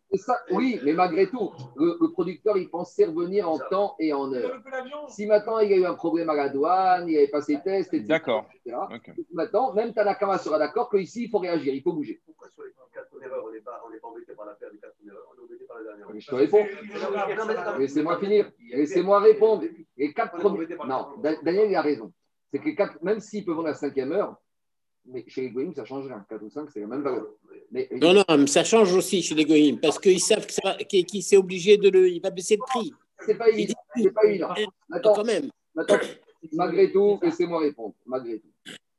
Oui, mais malgré tout, le, le producteur, il pensait revenir en temps et en heure. Si maintenant il y a eu un problème à la douane, il n'avait pas ses tests, etc. D'accord. Maintenant, même Tanakama sera d'accord qu'ici, il faut réagir, il faut bouger. Pourquoi sur les quatre premières heures, on n'est pas, on n'est pas embêté par l'affaire des quatre premières heures, on est embêté par la dernière Mais Je te réponds. Laissez-moi finir. Laissez-moi répondre. Les quatre premiers. Non, Da- Daniel il a raison. C'est que quatre, même s'ils peuvent vendre la cinquième heure, mais chez les Goïms, ça change rien. 4 ou 5, c'est la même valeur. Mais, Non, non, mais ça change aussi chez les goyim parce qu'ils savent ça qu'il qu'il s'est obligé de le. Il va baisser le prix. c'est pas évident. C'est pas évident. Attends, Quand même. Maintenant, malgré tout, laissez-moi répondre. Malgré tout.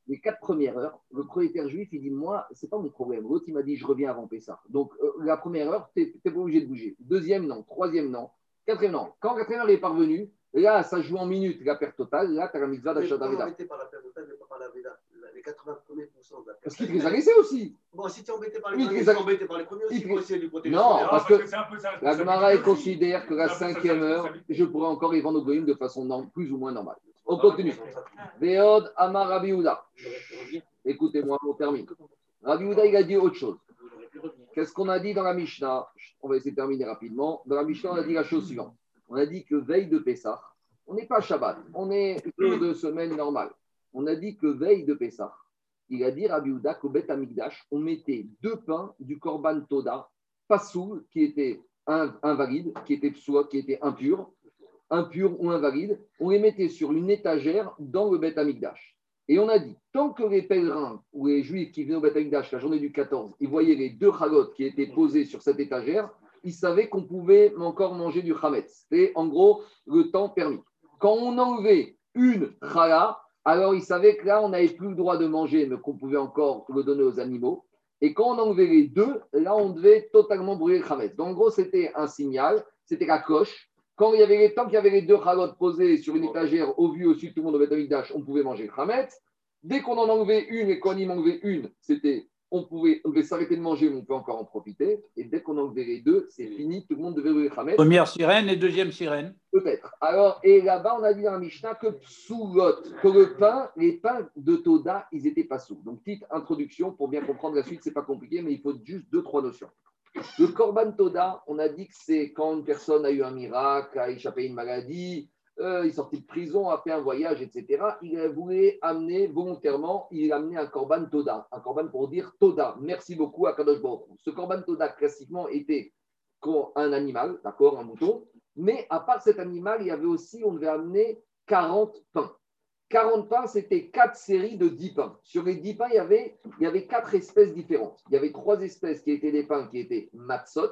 Les quatre premières heures, le propriétaire juif, il dit Moi, c'est pas mon problème. L'autre, il m'a dit Je reviens avant Pessah. Donc, euh, la première heure, tu n'es pas obligé de bouger. Deuxième, non. Troisième, non. Quatrième, non. Quand quatrième heure est parvenue, là, ça joue en minutes, la perte totale. Là, tu as la mitzvah d'achat d'Aveda. embêté par l'affaire totale, mais pas par la Veda Les 80 premiers de la Parce qu'il te les a laissés aussi. Bon, si tu es embêté par les premiers, tu es embêté par les premiers aussi, essayer de les protéger. Non, parce que c'est un peu ça. La Gemara elle considère que la cinquième heure, je pourrais encore les vendre au Goïm de façon non- plus ou moins normale. On continue. Veod Amar Rabbi Houda. Écoutez-moi, on termine. Rabbi Houda, il a dit autre chose. Qu'est-ce qu'on a dit dans la Mishnah? On va essayer de terminer rapidement. Dans la Mishnah, on a dit la chose suivante. On a dit que veille de Pessah, on n'est pas Shabbat, on est de semaine normale. On a dit que veille de Pessah, il a dit Rabbi Houda qu'au Bet Amigdash, on mettait deux pains du Korban Toda, Passoul, qui était in- invalide, qui était psoua, qui était impur, impur ou invalide, on les mettait sur une étagère dans le Bet Amigdash. Et on a dit, tant que les pèlerins ou les juifs qui venaient au Bet Amigdash la journée du 14, ils voyaient les deux chalotes qui étaient posées sur cette étagère, ils savaient qu'on pouvait encore manger du chametz. C'était en gros le temps permis. Quand on enlevait une chala, alors ils savaient que là, on n'avait plus le droit de manger, mais qu'on pouvait encore le donner aux animaux. Et quand on enlevait les deux, là, on devait totalement brûler le chametz. Donc, en gros, c'était un signal, c'était la coche. Quand il y avait les, tant qu'il y avait les deux chalotes posées sur une étagère au vu de tout le monde au Beth Amikdash, on pouvait manger le chametz. Dès qu'on en enlevait une et qu'on en enlevait une, c'était on pouvait, on devait s'arrêter de manger, mais on peut encore en profiter. Et dès qu'on enlevait les deux, c'est fini, tout le monde devait le chametz. Première sirène et deuxième sirène. Peut-être. Alors, et là-bas, on a dit dans la Mishnah que psoulot, que le pain, les pains de Toda, ils étaient pas sous. Donc, petite introduction pour bien comprendre la suite, c'est pas compliqué, mais il faut juste deux, trois notions. Le Korban Toda, on a dit que c'est quand une personne a eu un miracle, a échappé à une maladie, euh, il sorti de prison, a fait un voyage, etc. Il voulait amener volontairement, il a amené un Korban Toda, un Korban pour dire Toda, merci beaucoup à Kadosh Baruch. Ce Korban Toda, classiquement, était un animal, d'accord, un mouton, Mais à part cet animal, il y avait aussi, on devait amener 40 pains. 40 pains, c'était 4 séries de 10 pains. Sur les 10 pains, il y avait, il y avait 4 espèces différentes. Il y avait 3 espèces qui étaient des pains qui étaient matzot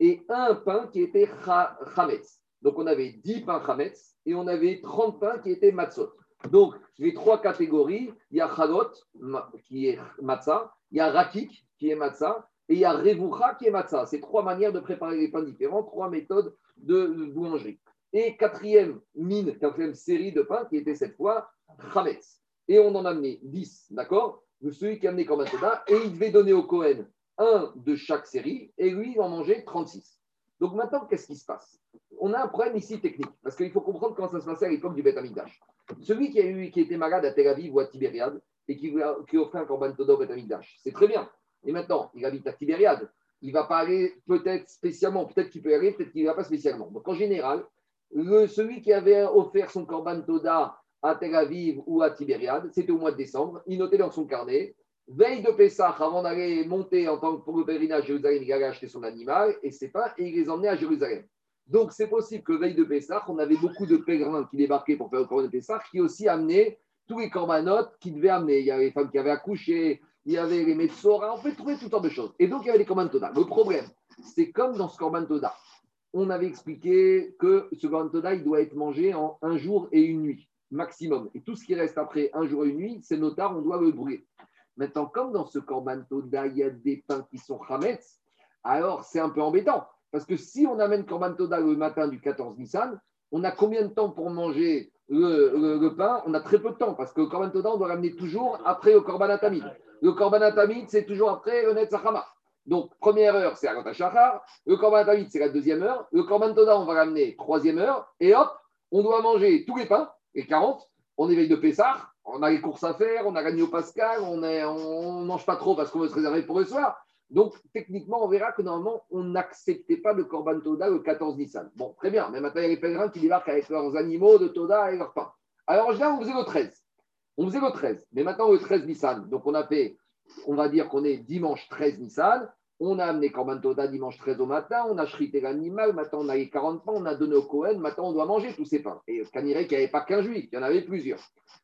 et un pain qui était cha- chametz. Donc on avait 10 pains chametz et on avait 30 pains qui étaient matzot. Donc les trois catégories, il y a chalot qui est matzah, il y a rakik qui est matzah et il y a revucha qui est matzah. C'est trois manières de préparer les pains différents, trois méthodes de boulangerie. Et quatrième mine, quatrième série de pains qui était cette fois chametz. Et on en a amené 10, d'accord? Celui qui a amené Toda, et il devait donner au Cohen un de chaque série, et lui, il en mangeait 36. Donc maintenant, qu'est-ce qui se passe? On a un problème ici technique, parce qu'il faut comprendre comment ça se passait à l'époque du Beth Amikdash. Celui qui, a eu, qui était malade à Tel Aviv ou à Tibériade, et qui, offrait un korban Toda au Beth c'est très bien. Et maintenant, il habite à Tibériade. Il ne va pas aller peut-être spécialement, peut-être qu'il peut y aller, peut-être qu'il ne va pas spécialement. Donc en général, celui qui avait offert son korban Toda à Tel Aviv ou à Tibériade, c'était au mois de décembre, il notait dans son carnet, veille de Pessah, avant d'aller monter en tant que pour le pèlerinage à Jérusalem, il allait acheter son animal et ses pains et il les emmenait à Jérusalem. Donc c'est possible que veille de Pessah, on avait beaucoup de pèlerins qui débarquaient pour faire le korban de Pessah, qui aussi amenaient tous les corbanotes qu'ils devaient amener. Il y avait les femmes qui avaient accouché, il y avait les Metsora, on peut trouver toutes sortes de choses. Et donc il y avait les korban Toda. Le problème, c'est comme dans ce korban Toda, on avait expliqué que ce korban Toda, il doit être mangé en un jour et une nuit, maximum. Et tout ce qui reste après un jour et une nuit, c'est notard, on doit le brûler. Maintenant, comme dans ce korban Toda, il y a des pains qui sont chametz, alors c'est un peu embêtant. Parce que si on amène korban Toda le matin du 14 Nissan, on a combien de temps pour manger le, pain? On a très peu de temps, parce que le korban Toda, on doit l'amener toujours après le korban Atamid. Le korban Atamid, c'est toujours après le Netzachama. Donc, première heure, c'est Agot Shachar. Le korban Atamid, c'est la deuxième heure. Le korban Toda, on va l'amener troisième heure. Et hop, on doit manger tous les pains, les 40. On éveille de Pessah, on a les courses à faire, on a gagné au Pascal, on ne mange pas trop parce qu'on veut se réserver pour le soir. Donc, techniquement, on verra que normalement, on n'acceptait pas le Korban Toda le 14 Nissan. Bon, très bien, mais maintenant, il y a les pèlerins qui débarquent avec leurs animaux de Toda et leurs pains. Alors, en général, on faisait le 13. On faisait le 13, mais maintenant, le 13 Nissan. Donc, on a fait, on va dire qu'on est dimanche 13 Nissan. On a amené Korban Toda dimanche 13 au matin, on a chrité l'animal, maintenant on a les 40 pains, on a donné au Cohen, maintenant on doit manger tous ces pains. Et Caniré qu'il n'y avait pas qu'un juif, il y en avait plusieurs.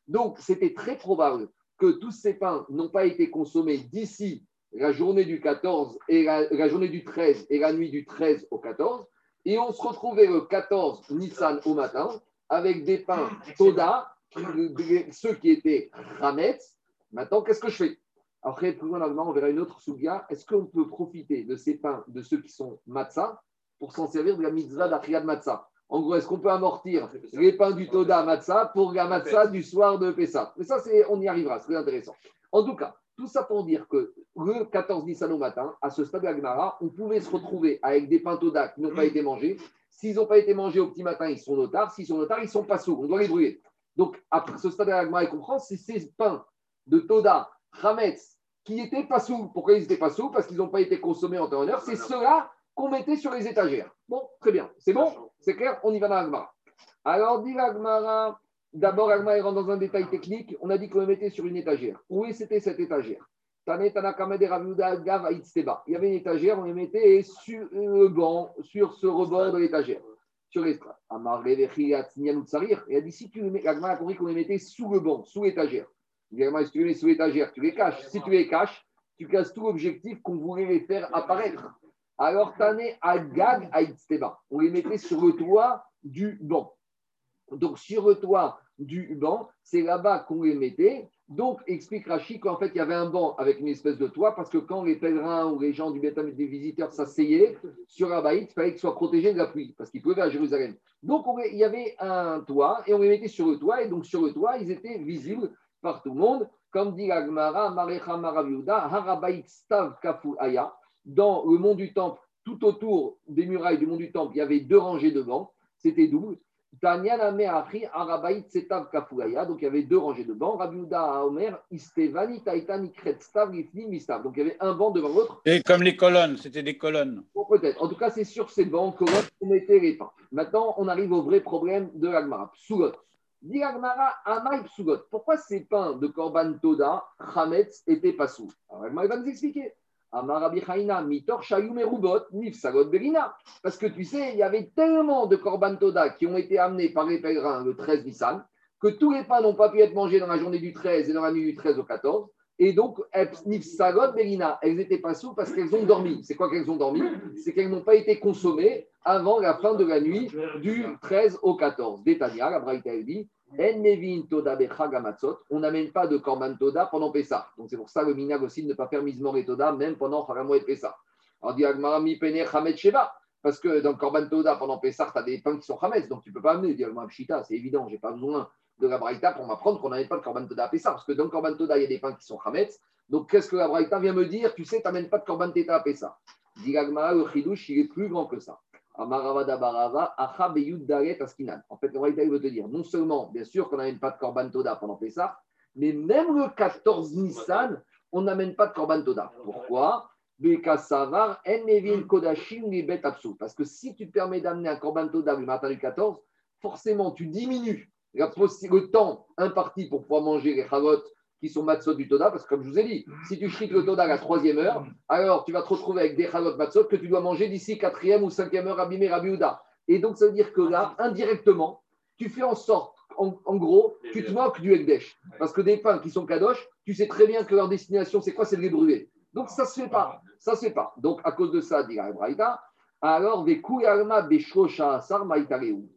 Donc c'était très probable que tous ces pains n'ont pas été consommés d'ici la journée du 14 et la, la journée du 13 et la nuit du 13 au 14. Et on se retrouvait le 14 Nissan au matin avec des pains Toda, ceux qui étaient Rametz. Maintenant, qu'est-ce que je fais? Après, plus loin dans le Gemara, on verra une autre souga. Est-ce qu'on peut profiter de ces pains, de ceux qui sont matzah, pour s'en servir de la mitzvah d'Akriyad matzah? En gros, est-ce qu'on peut amortir les pains du Toda matzah pour la matzah du soir de Pessah? Mais ça, c'est, on y arrivera, c'est très intéressant. En tout cas, tout ça pour dire que le 14 Nissan au matin, à ce stade de la Gemara, on pouvait se retrouver avec des pains Toda qui n'ont pas été mangés. S'ils n'ont pas été mangés au petit matin, ils sont notards. S'ils sont notards, ils sont pas sourds. On doit les brûler. Donc, après ce stade de la Gemara, il comprend, c'est ces pains de Toda, Hametz, qui étaient pas sous. Pourquoi ils n'étaient pas sous? Parce qu'ils n'ont pas été consommés en temps heure. C'est ceux-là qu'on mettait sur les étagères. Bon, très bien. C'est bon? C'est clair? On y va dans la Gemara. Alors, dit la Gemara, d'abord, la Gemara rentre dans un détail technique. On a dit qu'on le mettait sur une étagère. Où c'était cette étagère? Il y avait une étagère, on les mettait sur le banc, sur ce rebord de l'étagère, sur l'estrade. Il a dit si tu mets, a compris qu'on les mettait sous le banc, sous l'étagère. Si tu les mets sous l'étagère, tu les caches. Si tu les caches, tu casses tout l'objectif qu'on voulait les faire apparaître. Alors, Tane Agag Aïtsteba. On les mettait sur le toit du banc. Donc, sur le toit du banc, c'est là-bas qu'on les mettait. Donc, explique Rachid qu'en fait, il y avait un banc avec une espèce de toit, parce que quand les pèlerins ou les gens du Betham des visiteurs s'asseyaient sur un baït, il fallait qu'ils soient protégés de la pluie, parce qu'ils pouvaient à Jérusalem. Donc, on- il y avait un toit, et on les mettait sur le toit, et donc sur le toit, ils étaient visibles par tout le monde. Comme dit l'Agmara, Marecha Maraviuda, Harabaït Stav Kafu Aya, dans le mont du Temple, tout autour des murailles du mont du Temple, il y avait deux rangées de bancs, c'était double. Arabaït Setav Kafugaya, donc il y avait deux rangées de bancs. Rabiuda Omer, Istevani, Taitani, Kret, Stav, Lifni, Mistav. Donc il y avait un banc devant l'autre. Et comme les colonnes, c'était des colonnes. Bon, peut-être. En tout cas, c'est sur ces bancs qu'on mettait les pains. Maintenant, on arrive au vrai problème de l'Agmara. Psugot. Pourquoi ces pains de Korban Toda, Chametz, étaient pas sous? Alors l'Agmara va nous expliquer. Parce que tu sais, il y avait tellement de Korban Toda qui ont été amenés par les pèlerins le 13 Nissan que tous les pains n'ont pas pu être mangés dans la journée du 13 et dans la nuit du 13 au 14. Et donc, elles n'étaient pas sous parce qu'elles ont dormi. C'est quoi qu'elles ont dormi? C'est qu'elles n'ont pas été consommées avant la fin de la nuit du 13 au 14. Détania, la Braïta elle dit. On n'amène pas de korban toda pendant Pessah. Donc c'est pour ça le minag aussi de ne pas faire mismor et toda même pendant Chagamoy et Pessah. Alors dit mi pene chametz sheva. Parce que dans korban toda pendant Pessah, tu as des pains qui sont chametz, donc tu ne peux pas amener. Dit Pshita, c'est évident, j'ai pas besoin de la Braïta pour m'apprendre qu'on n'amène pas de korban toda à Pessah. Parce que dans le korban toda, il y a des pains qui sont chametz. Donc qu'est-ce que la Braïta vient me dire Tu sais, tu n'amènes pas de korban toda à Pessah. Dit le chidouche, il est plus grand que ça. En fait, le Braïta, il veut te dire, non seulement, bien sûr, qu'on n'amène pas de Korban Toda pendant Pessah, mais même le 14 Nissan, on n'amène pas de Korban Toda. Pourquoi? Parce que si tu permets d'amener un Korban Toda le matin du 14, forcément, tu diminues le temps imparti pour pouvoir manger les chalotes qui sont matzot du Toda, parce que comme je vous ai dit, si tu chites le Toda à la troisième heure, alors tu vas te retrouver avec des chalotes matzot que tu dois manger d'ici quatrième ou cinquième heure abîmé Rabbi Houda. Et donc ça veut dire que là, indirectement, tu fais en sorte, en, gros, tu te moques du Ekdesh. Parce que des pains qui sont kadosh, tu sais très bien que leur destination, c'est quoi? C'est de les brûler. Donc ça se fait pas. Ça se fait pas. Donc à cause de ça, dit la alors.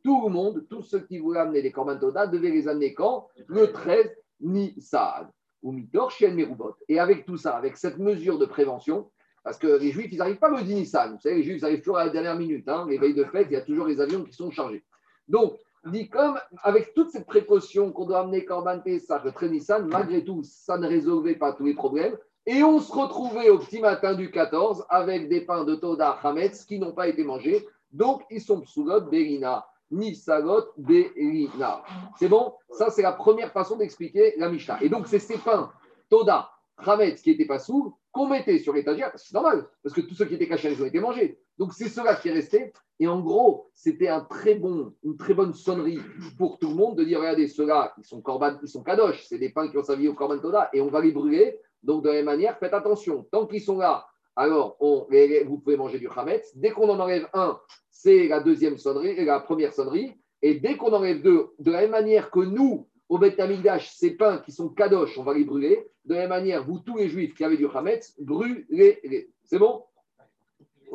Tout le monde, tous ceux qui voulaient amener les Korban Toda, devaient les amener quand? Le 13 Nissan. Ou Mitor Merubot. Et avec tout ça, avec cette mesure de prévention, parce que les Juifs, ils n'arrivent pas le 10 Nissan. Vous savez, les Juifs, ils arrivent toujours à la dernière minute. Hein. Les veilles de fête, il y a toujours les avions qui sont chargés. Donc, dit comme avec toute cette précaution qu'on doit amener Korban Pessah, le 13 Nissan, malgré tout, ça ne résolvait pas tous les problèmes. Et on se retrouvait au petit matin du 14 avec des pains de Toda Hametz qui n'ont pas été mangés. Donc, ils sont psoulot Berina, Nifsagot Berina. C'est bon? Ça, c'est la première façon d'expliquer la Mishnah. Et donc, c'est ces pains Toda Hametz qui n'étaient pas sous qu'on mettait sur l'étagère. C'est normal, parce que tous ceux qui étaient cachés, ils ont été mangés. Donc, c'est cela qui est resté. Et en gros, c'était un très bon, une très bonne sonnerie pour tout le monde de dire regardez, ceux-là, ils sont corban, ils sont kadosh, c'est des pains qui ont servi au korban Toda, et on va les brûler. Donc, de la même manière, faites attention. Tant qu'ils sont là, alors vous pouvez manger du chametz. Dès qu'on en enlève un, c'est la deuxième sonnerie, la première sonnerie. Et dès qu'on enlève deux, de la même manière que nous, au Beth Amikdash, ces pains qui sont kadosh, on va les brûler. De la même manière, vous, tous les juifs qui avez du chametz, brûlez-les. C'est bon?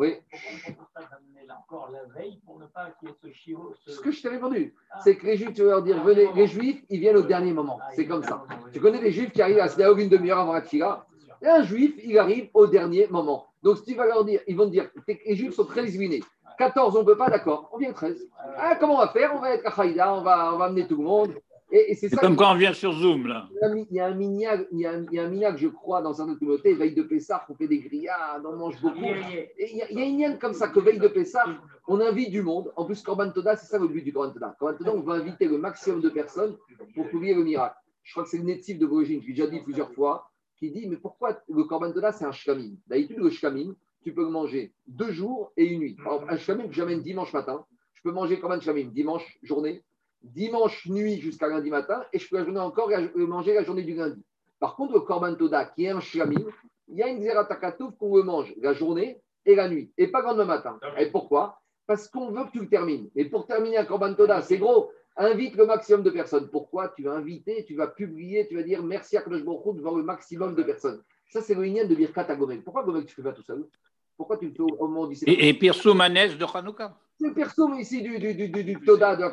Oui. ce que je t'ai répondu, c'est que les juifs, tu vas leur dire, venez, les juifs, ils viennent au dernier moment. C'est comme ça. Tu connais les juifs qui arrivent à la une demi-heure avant la Et un juif, il arrive au dernier moment. Donc, si tu vas leur dire, ils vont te dire, les juifs sont très illuminés. 14, on ne peut pas, d'accord, on vient le 13. Ah, comment on va faire? On va être à Haïda, on va, on va amener tout le monde. Et, et c'est C'est ça. comme quand on vient sur Zoom, là. il y a un mi- il y a un il y a un, je crois, dans certaines communautés, veille de Pessah, on fait des grillades, on mange beaucoup. Et il y a, il y a une liane comme ça, que veille de Pessah, on invite du monde. En plus, Korban Toda, c'est ça le but du Korban Toda. Korban Toda, on va inviter le maximum de personnes pour publier le miracle. Je crois que c'est le Nettif de Brogine, je l'ai déjà dit plusieurs fois, qui dit Mais pourquoi le Korban Toda, c'est un shkamin D'habitude, le shkamin, tu peux le manger deux jours et une nuit. Par exemple, un shkamin que j'amène dimanche matin, je peux manger Korban shkamin dimanche journée, dimanche nuit jusqu'à lundi matin, et je peux la journée encore euh, manger la journée du lundi. Par contre, le Korban Toda, qui est un shkamin, il y a une zeratakatouf qu'on le mange la journée et la nuit, et pas le lendemain matin. Et pourquoi? Parce qu'on veut que tu le termines. Et pour terminer un Korban Toda, c'est gros. Invite le maximum de personnes. Pourquoi? Tu vas inviter, tu vas publier, tu vas dire merci à Kadosh Baruch devant le maximum de personnes. Ça, c'est le lien de Birkat à Gomel. Pourquoi Gomel, tu ne fais pas tout seul? Pourquoi tu le fais au moment du Et, et Pirsou Manès de Hanouka? C'est le perso ici du, du, du, du, du Toda de.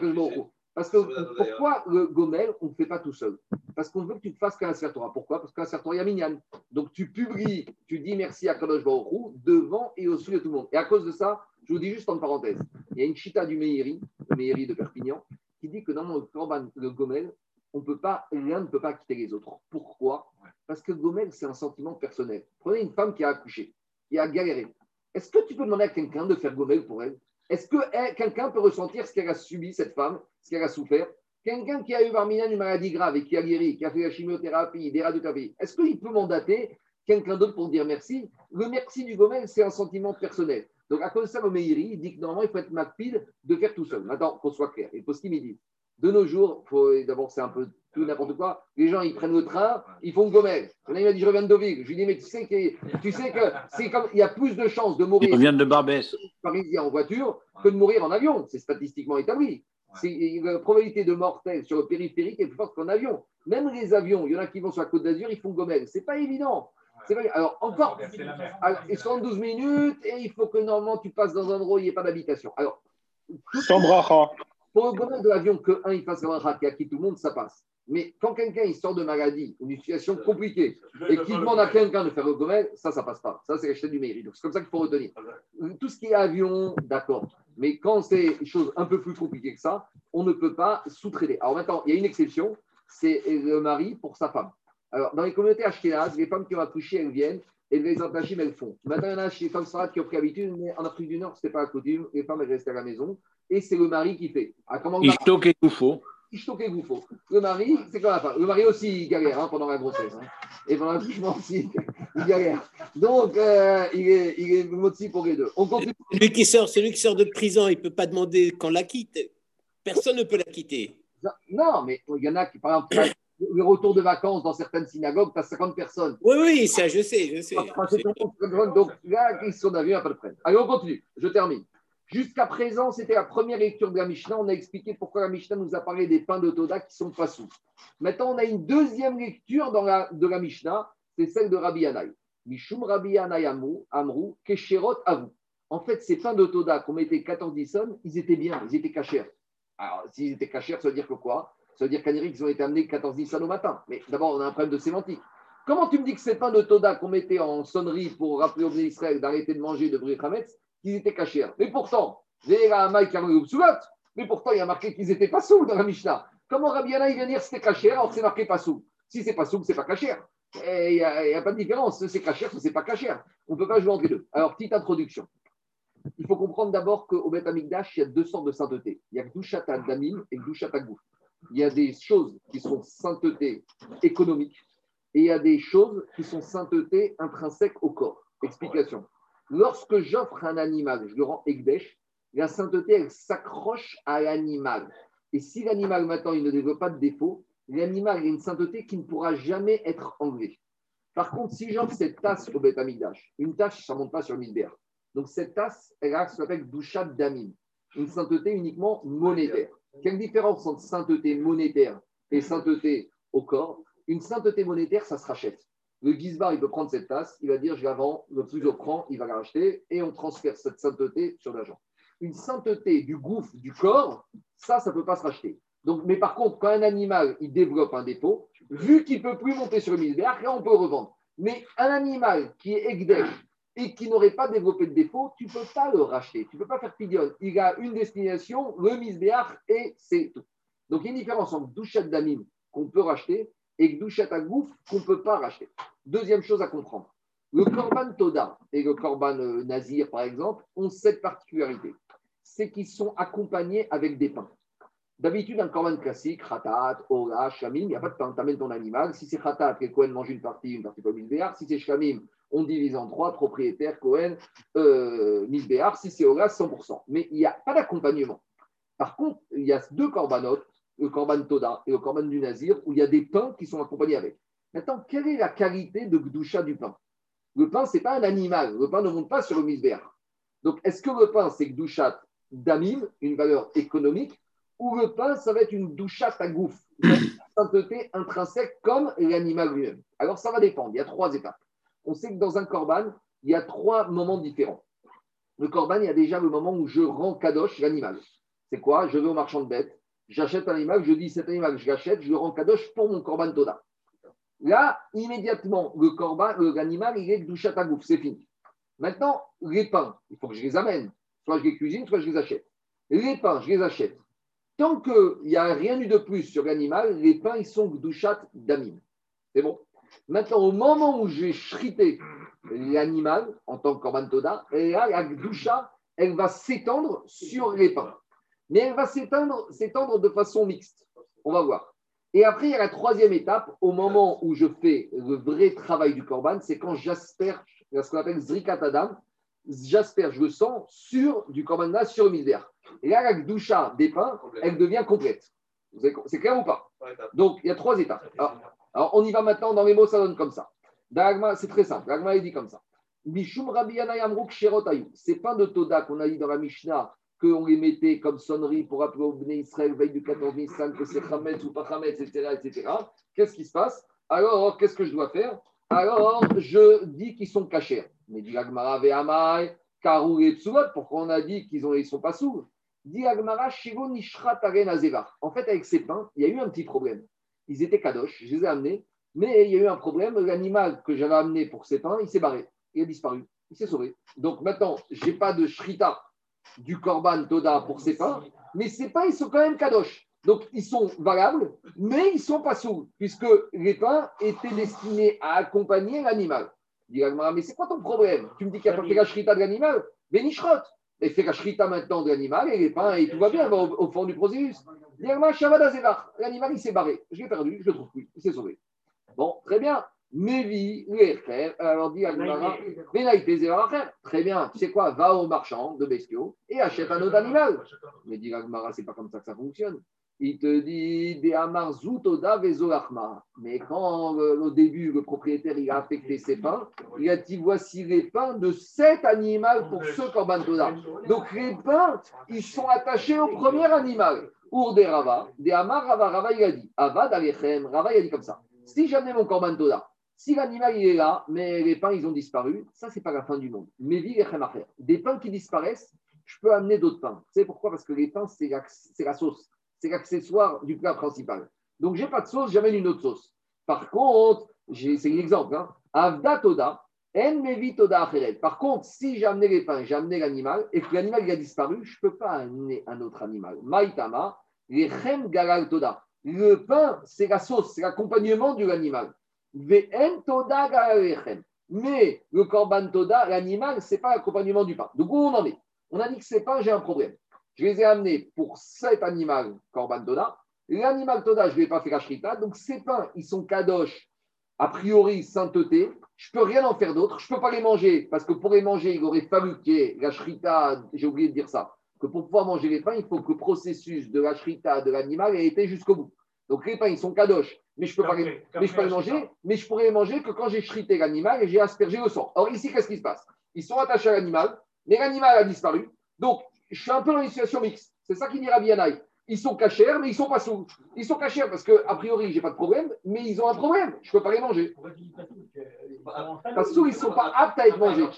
Parce que pourquoi le Gomel, on ne fait pas tout seul? Parce qu'on veut que tu te fasses qu'un Torah. Pourquoi? Parce qu'un Torah, il y a Minyan. Donc tu publies, tu dis merci à Kadosh Baruch Hu devant et au-dessus de tout le monde. Et à cause de ça, je vous dis juste en parenthèse, il y a une chita du Meiri, le Meiri de Perpignan, qui dit que dans le Korban, le Gomel, on peut pas, l'un ne peut pas quitter les autres. Pourquoi? Parce que Gomel, c'est un sentiment personnel. Prenez une femme qui a accouché, qui a galéré. Est-ce que tu peux demander à quelqu'un de faire Gomel pour elle? Est-ce que elle- quelqu'un peut ressentir ce qu'elle a subi, cette femme, ce qu'elle a souffert? Quelqu'un qui a eu parmi une maladie grave et qui a guéri, qui a fait la chimiothérapie, des radiothérapies, est-ce qu'il peut mandater quelqu'un d'autre pour dire merci? Le merci du Gomel, c'est un sentiment personnel. Donc, à cause de ça, le Meiri, il dit que normalement, il faut être macpide de faire tout seul. Maintenant, qu'on soit clair. Et Postim, il dit de nos jours, d'abord, c'est un peu tout n'importe quoi. Les gens, ils prennent le train, ils font gomel. Il m'a dit, je reviens de Deauville. Je lui dis, mais tu sais que, tu sais que c'est comme, il y a plus de chances de mourir de Barbès. parisien en voiture que de mourir en avion. C'est statistiquement établi. C'est la probabilité de mort telle sur le périphérique est plus forte qu'en avion. Même les avions, il y en a qui vont sur la côte d'Azur, ils font gomel. C'est pas évident. C'est pas- Alors encore, alors, et 72 minutes et il faut que normalement tu passes dans un endroit où il n'y ait pas d'habitation. Alors, tout- Sans bracha. pour le gomel de l'avion, que un il fasse la bracha qui tout le monde, ça passe. Mais quand quelqu'un sort de maladie, ou d'une situation compliquée, et qu'il demande à quelqu'un de faire le gomel, ça, ça passe pas. Ça, c'est la chaîne du mérite. Donc, c'est comme ça qu'il faut retenir. Tout ce qui est avion, d'accord. Mais quand c'est une chose un peu plus compliquée que ça, on ne peut pas sous-traiter. Alors maintenant, il y a une exception, c'est le mari pour sa femme. Alors, dans les communautés ashkénazes, les femmes qui ont accouché, elles viennent, et les antachim, elles font. Maintenant, il y en a chez les femmes sarades qui ont pris l'habitude, mais en Afrique du Nord, ce n'était pas la coutume. Les femmes, elles restaient à la maison, et c'est le mari qui fait. Ah, comment et et Goufo. Le mari, c'est comme la femme. Le mari aussi, il galère hein, pendant la grossesse. hein. Et pendant l'accouchement aussi, il galère. Donc, euh, il est, il est moti pour les deux. On continue. Celui qui sort, celui qui sort de prison, il ne peut pas demander qu'on la quitte. Personne ne peut la quitter. Non, mais il y en a qui, par exemple, le retour de vacances dans certaines synagogues, tu as 50 personnes. Oui, oui, ça, je sais, je sais. Enfin, c'est tout le monde, 50 personnes. Donc là, ils sont d'avis, pas de problème. Allez, on continue. Je termine. Jusqu'à présent, c'était la première lecture de la Mishnah. On a expliqué pourquoi la Mishnah nous a parlé des pains de Toda qui sont pas sous. Maintenant, on a une deuxième lecture dans la, de la Mishnah, c'est celle de Rabbi Yanaï. Mishum Rabbi Yanaï Amrou, Kesherot Avou. En fait, ces pains de Toda qu'on mettait 14 dissonnes, ils étaient bien, ils étaient cachers. Alors, s'ils étaient cachers, ça veut dire que quoi? Ça veut dire Amérique, ils ont été amenés 14 dissonnes au matin. Mais d'abord, on a un problème de sémantique. Comment tu me dis que ces pains de Toda qu'on mettait en sonnerie pour rappeler au Bnei Israël d'arrêter de manger de brûler Hametz, qu'ils étaient cachers Mais pourtant, mais pourtant, il y a marqué qu'ils n'étaient pas sous dans la Mishnah. Comment Rabbi Yana, il vient dire c'était caché alors c'est marqué pas sous? Si c'est pas sous, c'est pas caché. Il n'y a, pas de différence. C'est caché, c'est pas caché. On ne peut pas jouer entre les deux. Alors, petite introduction. Il faut comprendre d'abord qu'au Beth Amikdash, il y a deux sortes de sainteté. Il y a Gdushat Damim et Gdushat Gouf. Il y a des choses qui sont sainteté économique et il y a des choses qui sont sainteté intrinsèques au corps. Explication. Lorsque j'offre un animal, je le rends Ekdesh, la sainteté, elle s'accroche à l'animal. Et si l'animal, maintenant, il ne développe pas de défaut, l'animal, a une sainteté qui ne pourra jamais être enlevée. Par contre, si j'offre cette tasse au Beth une tasse, ça ne monte pas sur misbéar. Donc, cette tasse, elle a ce qu'on appelle Douchat Damim, une sainteté uniquement monétaire. Quelle différence entre sainteté monétaire et sainteté au corps? Une sainteté monétaire, ça se rachète. Le Gizbar, il peut prendre cette tasse, il va dire je la vends, le plus offrant, il va la racheter et on transfère cette sainteté sur l'argent. Une sainteté du gouffre du corps, ça, ça ne peut pas se racheter. Donc, mais par contre, quand un animal il développe un défaut, vu qu'il ne peut plus monter sur le misbéar, là on peut revendre. Mais un animal qui est Egdesh et qui n'aurait pas développé de défaut, tu ne peux pas le racheter. Tu ne peux pas faire pidion. Il a une destination, le misbéar, et c'est tout. Donc, il y a une différence entre Douchat Damim qu'on peut racheter et Douchat Agouf qu'on ne peut pas racheter. Deuxième chose à comprendre. Le Korban Toda et le Korban euh, Nazir, par exemple, ont cette particularité. C'est qu'ils sont accompagnés avec des pains. D'habitude, un Korban classique, Khatat, Ora, Shamim, il n'y a pas de pain. Tu amènes ton animal. Si c'est Khatat, que Cohen mange une partie, une partie pour Misbéar. Si c'est Shamim, on divise en trois, propriétaire, Cohen, euh, Misbéar. Si c'est Ora, 100%. Mais il n'y a pas d'accompagnement. Par contre, il y a deux Korbanot, le Korban Toda et le Korban du Nazir, où il y a des pains qui sont accompagnés avec. Maintenant, quelle est la qualité de Gdusha du pain? Le pain, ce n'est pas un animal. Le pain ne monte pas sur le misbéar. Donc, est-ce que le pain, c'est Gdushat damim, une valeur économique, ou le pain, ça va être une Gdushat à gouffre, une sainteté intrinsèque comme l'animal lui-même? Alors, ça va dépendre. Il y a trois étapes. On sait que dans un korban, il y a trois moments différents. Le korban, il y a déjà le moment où je rends kadosh l'animal. C'est quoi? Je vais au marchand de bêtes, j'achète un animal, je dis cet animal, je l'achète, je le rends kadosh pour mon korban toda. Là, immédiatement, le corban, l'animal, il est douchat à gouffre, c'est fini. Maintenant, les pains, il faut que je les amène. Soit je les cuisine, soit je les achète. Les pains, je les achète. Tant qu'il n'y a rien eu de plus sur l'animal, les pains, ils sont douchat damim. C'est bon? Maintenant, au moment où je vais shriter l'animal en tant que korban toda, et là, la doucha, elle va s'étendre sur les pains. Mais elle va s'étendre, de façon mixte. On va voir. Et après, il y a la troisième étape, au moment où je fais le vrai travail du korban, c'est quand j'asperge ce qu'on appelle zrikat adam, j'asperge le sang sur du korban sur le misère. Et là, la gdoucha des pains, elle devient complète. C'est clair ou pas Donc, il y a trois étapes. Alors, alors, on y va maintenant dans les mots, ça donne comme ça. Dagma, c'est très simple. Dagma, il dit comme ça. Mishum Rabbi Yanai Amruk Sherot Ayu. Ces pains de Toda qu'on a dit dans la Mishnah, qu'on les mettait comme sonnerie pour appeler au Bnei Israël veille du 14 Nissan, que c'est Hametz ou pas Hametz, etc. etc. Qu'est-ce qui se passe? Alors, qu'est-ce que je dois faire? Alors, je dis qu'ils sont cachés. Mais dit Agmara Ve'amai, Karou et Tsulot, pourquoi on a dit qu'ils ne sont pas sourds? Dit Agmara Aren Azeva. En fait, avec ces pains, il y a eu un petit problème. Ils étaient kadosh, je les ai amenés, mais il y a eu un problème. L'animal que j'avais amené pour ces pains, il s'est barré, il a disparu, il s'est sauvé. Donc maintenant, je n'ai pas de shrita du korban toda pour ces pains, mais ces pains, ils sont quand même kadosh. Donc ils sont valables, mais ils ne sont pas sourds, puisque les pains étaient destinés à accompagner l'animal. Dit l'Agmara, mais c'est quoi ton problème? Tu me dis qu'il n'y a pas fait la shrita de l'animal? Mais nishrot Et fais la shrita maintenant de l'animal et les pains, et tout va bien, au, fond du processus. Dit. L'animal, il s'est barré. Je l'ai perdu, je le trouve plus, il s'est sauvé. Bon, très bien. Mevi, Lecher, alors dit Agmara. Très bien, tu sais quoi? Va au marchand de bestiaux et achète un autre animal. Mais dit Agmara, c'est pas comme ça que ça fonctionne. Il te dit des Amar Zutoda. Mais quand au début le propriétaire il a affecté ses pains, il a dit voici les pains de sept animaux pour ce Korban Toda. Donc les pains, ils sont attachés au premier animal. Our des Rava, des Amar Rava, Rava il a dit Avad Alechem, Rava il a dit comme ça. Si j'amenais mon Korban Toda, si l'animal il est là, mais les pains ils ont disparu, ça c'est pas la fin du monde. Mais vie Des pains qui disparaissent, je peux amener d'autres pains. Vous savez pourquoi? Parce que les pains c'est la, sauce c'est l'accessoire du plat principal. Donc, j'ai pas de sauce, j'amène une autre sauce. Par contre, c'est un exemple, hein, Avda Toda, En Mevi Toda. Par contre, si j'ai amené les pains, j'ai amené l'animal, et que l'animal a disparu, je ne peux pas amener un autre animal. Maïtama, les Chem Galal Toda. Le pain, c'est la sauce, c'est l'accompagnement de l'animal. Mais le Korban Toda, l'animal, ce n'est pas l'accompagnement du pain. Donc, où on en est? On a dit que ces pains, j'ai un problème. Je les ai amenés pour cet animal Korban Toda. L'animal Toda, je ne lui ai pas fait la shrita. Donc, ces pains, ils sont kadosh, a priori sainteté. Je ne peux rien en faire d'autre. Je ne peux pas les manger parce que pour les manger, il aurait fallu qu'il y ait la shrita. J'ai oublié de dire ça. Que pour pouvoir manger les pains, il faut que le processus de la shrita de l'animal ait été jusqu'au bout. Donc, les pains, ils sont kadosh. Mais je ne peux, pas les, mais je peux les manger. Mais je pourrais les manger que quand j'ai shrité l'animal et j'ai aspergé le sang. Or, ici, qu'est-ce qui se passe? Ils sont attachés à l'animal, mais l'animal a disparu. Donc, je suis un peu dans une situation mixte. C'est ça qui dit Rabbi Yanaï. Ils sont cachés, mais ils sont pas sous. Ils sont cachés parce que, a priori, j'ai pas de problème, mais ils ont un problème. Je peux pas les manger. Parce qu'ils ne sont pas aptes à être mangés.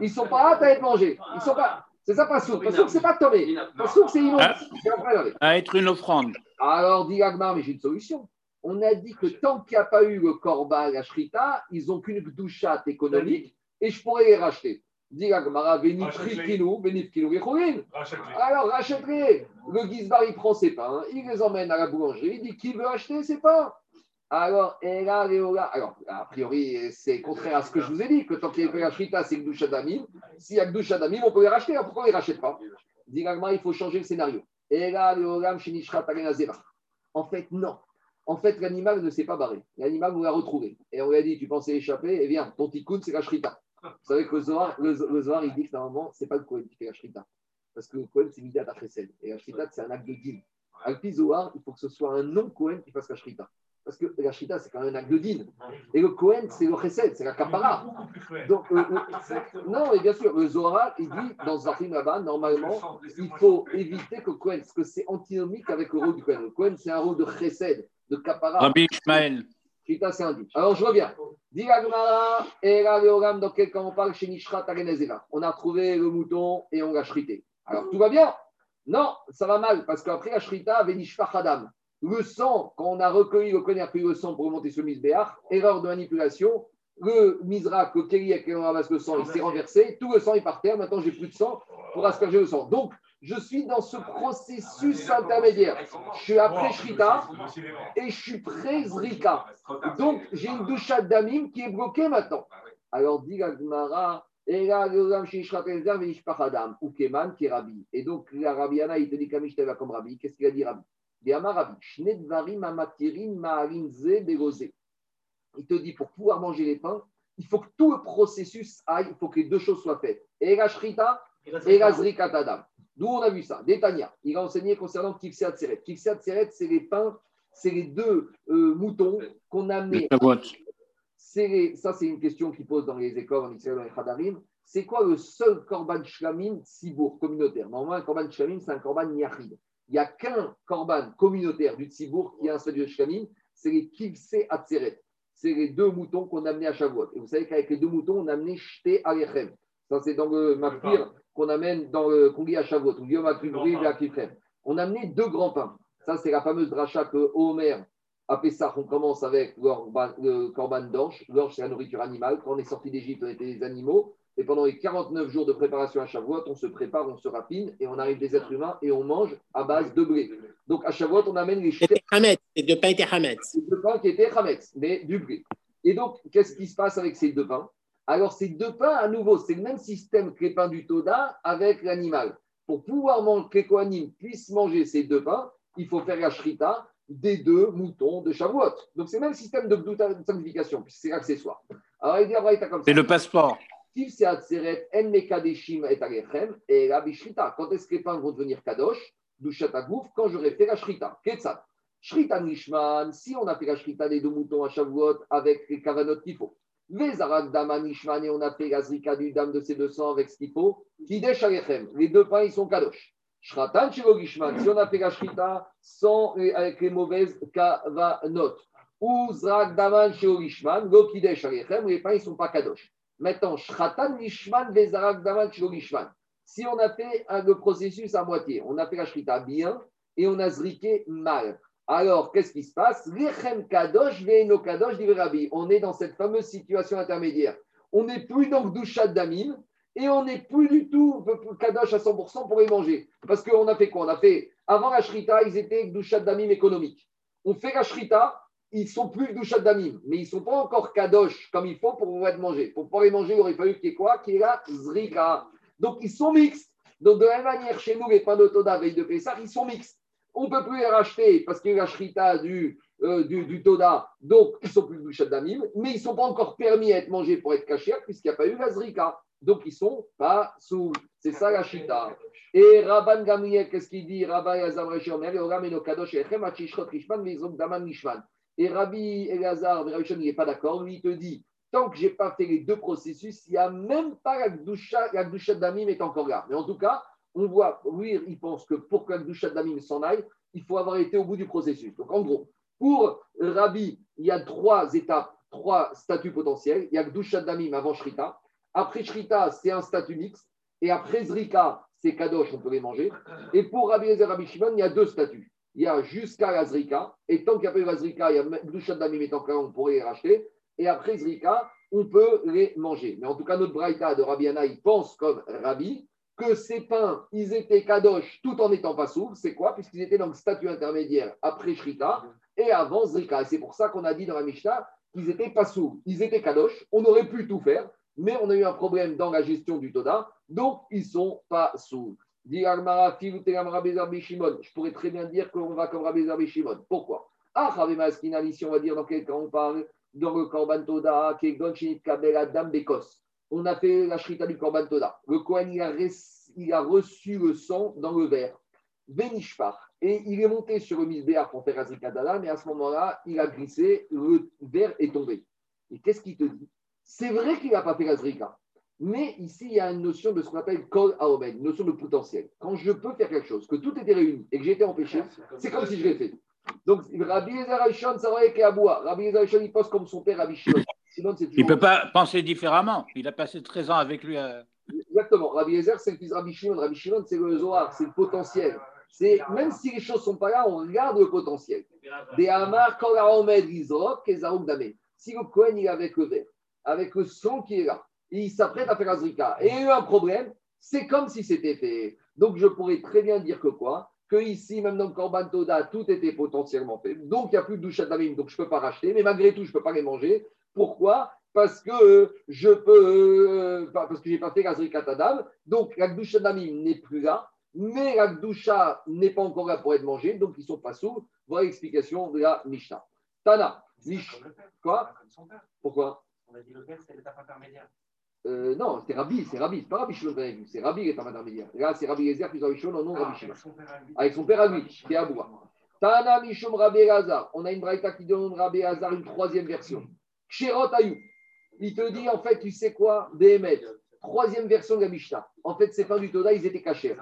Ils sont pas aptes à être mangés. Ils sont pas. C'est ça, pas sous. Parce que c'est pas tomé. Parce que c'est immonde. Ah. C'est un problème. À être une offrande. Alors, dit Agmar, mais j'ai une solution. On a dit que tant qu'il n'y a pas eu le korban, la shrita, ils n'ont qu'une douchat économique et je pourrais les racheter. Dit Agmar, Benifri Kinou, Benif. Rachète-les. Alors, rachète-les. Le Gizbar, il prend ses pains, il les emmène à la boulangerie, il dit qui veut acheter ses pains? Alors, Léola, alors, a priori, c'est contraire à ce que je vous ai dit, que tant qu'il y a la shrita, c'est Gdoucha Damim. S'il y a Gdoucha Damim, on peut les racheter. Alors, pourquoi on ne les rachète pas? Agmar, il faut changer le scénario. En fait, non. En fait, l'animal ne s'est pas barré. L'animal, vous l'a retrouvé. Et on lui a dit, tu pensais échapper, eh bien, ton tikkun, c'est la shrita. Vous savez que le Zohar, Zohar, il dit que normalement, ce n'est pas le Kohen qui fait la shrita. Parce que le Kohen, c'est Midat Achesed. Et la shrita, c'est un acte de din. Alpi Zohar, il faut que ce soit un non-Kohen qui fasse la shrita. Parce que la shrita, c'est quand même un acte de din. Et le Kohen, c'est le Chesed, c'est la kapara. Donc, euh, euh, non, mais bien sûr, le Zohar, il dit dans Zahim là-bas, normalement, il faut éviter que le Kohen, parce que c'est antinomique avec le rôle du Kohen. Le Kohen, c'est un rôle de Chesed, de kapara. Rabbi Ishmael. Shrita, c'est un dit. Alors, je reviens. Quel cas on parle chez Nishra Tarenezeva. On a trouvé le mouton et on l'a shrité. Alors, tout va bien? Non, ça va mal, parce qu'après la shrita, Venishfa Hadam. Le sang, quand on a recueilli le connaît, pris le sang pour remonter sur le misbéach, erreur de manipulation, le misrak, le kéli avec on ramasse le sang, il s'est renversé, tout le sang est par terre, maintenant j'ai plus de sang pour asperger le sang. Donc, je suis dans ce processus intermédiaire. Je suis après Shrita et je suis pré Zrika. Donc, j'ai une douche d'amim qui est bloquée maintenant. Alors, dit Gagmara. Et donc, la Rabbiana, il te dit comme Rabbi. Qu'est-ce qu'il a dit Rabbi Il te dit pour pouvoir manger les pains, il faut que tout le processus aille, il faut que les deux choses soient faites. Et la Shrita et la. D'où on a vu ça? Détania, il a enseigné concernant Kifse Atseret. Kifse Atseret, c'est les pains, c'est les deux euh, moutons qu'on a amenés. Les- ça, c'est une question qui pose dans les écoles en Israël, dans les Khadarim. C'est quoi le seul korban shlamim Tzibour communautaire? Normalement, un korban shlamim, c'est un korban yachid. Il n'y a qu'un korban communautaire du Tzibour qui a un statut de shlamim, c'est les Kivse Atzeret. C'est les deux moutons qu'on a amenés à Shavuot. Et vous savez qu'avec les deux moutons, on a amené Shte Alechem. Ça, c'est dans le Mapir qu'on amène dans le qu'on lit à Shavuot. On au Mapir, et. On a amené deux grands pains. Ça, c'est la fameuse dracha que Homer, à Pessah, on commence avec le korban d'ange. L'orge, c'est la nourriture animale. Quand on est sorti d'Égypte, on était des animaux. Et pendant les 49 jours de préparation à Shavuot, on se prépare, on se rapine et on arrive des êtres humains et on mange à base de blé. Donc à Shavuot, on amène les C'était Hametz, les deux pains étaient Hametz. deux pains qui étaient Hametz, mais du blé. Et donc, qu'est-ce qui se passe avec ces deux pains? Alors, ces deux pains, à nouveau, c'est le même système que les pains du Toda avec l'animal. Pour pouvoir manger, que les Kohanim puissent manger ces deux pains, il faut faire la shrita des deux moutons de Shavuot. Donc, c'est le même système de sanctification, puisque c'est l'accessoire. Alors, il dit, après, comme ça. C'est le passeport. Et. Quand est-ce que les pains vont devenir Kadosh? Douchat Agouf, quand j'aurai fait la Shrita. Ketzat. Shrita Nishman, si on a fait la Shrita des deux moutons à Shavuot avec les kavanot qu'il faut. Vezarak Dama Nishman, et on a fait la Zrika du dame de ces 200 avec ce qu'il faut. Kidesh Alechem. Les deux pains, ils sont Kadosh. Shratan Shelo Gishman, si on a fait la Shrita sans, avec les mauvaises kavanot. Ou Zrak Daman Shelo Gishman, Lo Kidesh Alechem, les pains, ils ne sont pas Kadosh. Maintenant, Shratan Nishman Vezarak Daman. Si on a fait le processus à moitié, on a fait la Shrita bien et on a zriqué mal. Alors, qu'est-ce qui se passe? Kadosh, Veino Kadosh. On est dans cette fameuse situation intermédiaire. On n'est plus dans Gdushat Damim et on n'est plus du tout Kadosh à 100% pour les manger. Parce qu'on a fait quoi? On a fait, avant la Shrita, ils étaient Gdushat Damim économique. On fait la Shrita, ils sont plus Gdushat Damim, mais ils ne sont pas encore Kadosh comme il faut pour pouvoir être mangés. Pour pouvoir les manger, il aurait fallu qu'il y ait quoi? Qu'il y ait la Zrika. Donc, ils sont mixtes. Donc, de la même manière, chez nous, les pains de Toda, de Pessah, ils sont mixtes. On ne peut plus les racheter parce qu'il y a la shrita du, euh, du, du Toda, donc ils sont plus du Damim, mais ils ne sont pas encore permis à être mangés pour être cachés puisqu'il n'y a pas eu la Zrika. Donc ils sont pas sous. C'est ça la shrita. Et Rabban Gamriel, qu'est-ce qu'il dit? Rabban Elazar Reshomer, et Oram Eno Kadosh Echem, Achishrot Rishman, Vezom Daman Nishman. Et Rabbi Elazar Reshomer, il n'est pas d'accord. Lui, il te dit tant que je n'ai pas fait les deux processus, il n'y a même pas la Gdusha, la Damim est encore là. Mais en tout cas, on voit, lui, il pense que pour que la Gdusha Damim s'en aille, il faut avoir été au bout du processus. Donc en gros, pour Rabbi, il y a trois étapes, trois statuts potentiels. Il y a Gdusha Damim avant Shrita. Après Shrita, c'est un statut mixte. Et après Zrika, c'est Kadosh, on peut les manger. Et pour Rabbi Ezer Rabbi Shimon, il y a deux statuts. Il y a jusqu'à la Zrika. Et tant qu'il n'y a pas eu il y a Gdusha Damim étant là, on pourrait les racheter. Et après Zrika, on peut les manger. Mais en tout cas, notre Braïta de Rabbi Yana, il pense comme Rabbi que ces pains, ils étaient kadosh tout en n'étant pas sourds. C'est quoi? Puisqu'ils étaient dans le statut intermédiaire après Shrita et avant Zrika. Et c'est pour ça qu'on a dit dans la Mishnah qu'ils étaient pas sourds. Ils étaient kadosh. On aurait pu tout faire, mais on a eu un problème dans la gestion du Toda. Donc, ils sont pas sourds. Je pourrais très bien dire qu'on va comme Rabbi Zarbi Shimon. Pourquoi? Ah, Rabbi Maskina, ici, on va dire dans quel cas on parle? Dans le Korban Toda, qui est Gon Shinit Kabel Adam Bekos. On a fait la Shrita du Korban Toda. Le Kohen, il a, reçu le sang dans le verre. Benishpar. Et il est monté sur le misbéar pour faire Azrika Dada, mais à ce moment-là, il a glissé, le verre est tombé. Et qu'est-ce qu'il te dit? C'est vrai qu'il n'a pas fait Azrika. Mais ici, il y a une notion de ce qu'on appelle Kol Aomen, une notion de potentiel. Quand je peux faire quelque chose, que tout était réuni et que j'ai été empêché, c'est comme si je l'ai fait. Donc, Rabbi Ezer Aishon, ça à boire. Rabbi Ezer Aishon, il pense comme son père, Rabbi Shimon. Il ne peut pas penser différemment. Il a passé 13 ans avec lui. à- Exactement. Rabbi Ezer, c'est le fils de Rabbi Shimon. Rabbi Shimon, c'est le Zohar, c'est le potentiel. C'est, même si les choses ne sont pas là, on regarde le potentiel. Des Hamar, quand la Omed. Si le Cohen il est avec le verre, avec le son qui est là, il s'apprête à faire Azrika, et il y a eu un problème, c'est comme si c'était fait. Donc je pourrais très bien dire que quoi? Que ici, même dans le Korban Toda, tout était potentiellement fait. Donc il n'y a plus de douche Damim, donc je ne peux pas racheter, mais malgré tout, je ne peux pas les manger. Pourquoi? Parce que euh, je peux, euh, pas- parce que j'ai pas fait Azrika Tadam, donc la Gdusha Damim n'est plus là, mais la Gdusha n'est pas encore là pour être mangée, donc ils sont pas sourds. Voilà l'explication de la Mishnah. Tana, Mish, quoi? Pourquoi? On a dit le père, c'est l'étape intermédiaire. Euh, non, c'était Rabbi, c'est Rabbi, c'est pas Rabbi Shimon Ben c'est Rabbi qui est un intermédiaire. Là, c'est Rabbi Eliezer plus Rabbi Shimon, non, non Rabbi Shimon. Avec son père à lui, qui est à bois. Tana Mishum Rabbi Elazar. On a une braïta qui donne Rabbi Elazar une troisième version. Kshirot Ayou. Il te dit, en fait, tu sais quoi Behemet. Troisième version de la Mishnah. En fait, ces pains du Toda, ils étaient cachés.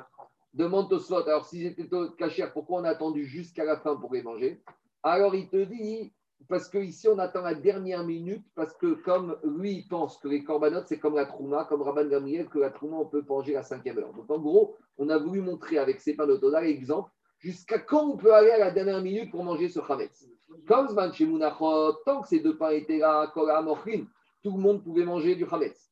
Demande Tosfot. Alors, s'ils étaient cachés, pourquoi on a attendu jusqu'à la fin pour les manger? Alors, il te dit, parce qu'ici, on attend la dernière minute, parce que comme lui, il pense que les corbanotes, c'est comme la trouma, comme Rabban Gamriel, que la trouma, on peut manger à la cinquième heure. Donc, en gros, on a voulu montrer avec ces pains de Toda l'exemple jusqu'à quand on peut aller à la dernière minute pour manger ce chametz. Comme Zman tant que ces deux pains étaient là, tout le monde pouvait manger du chametz.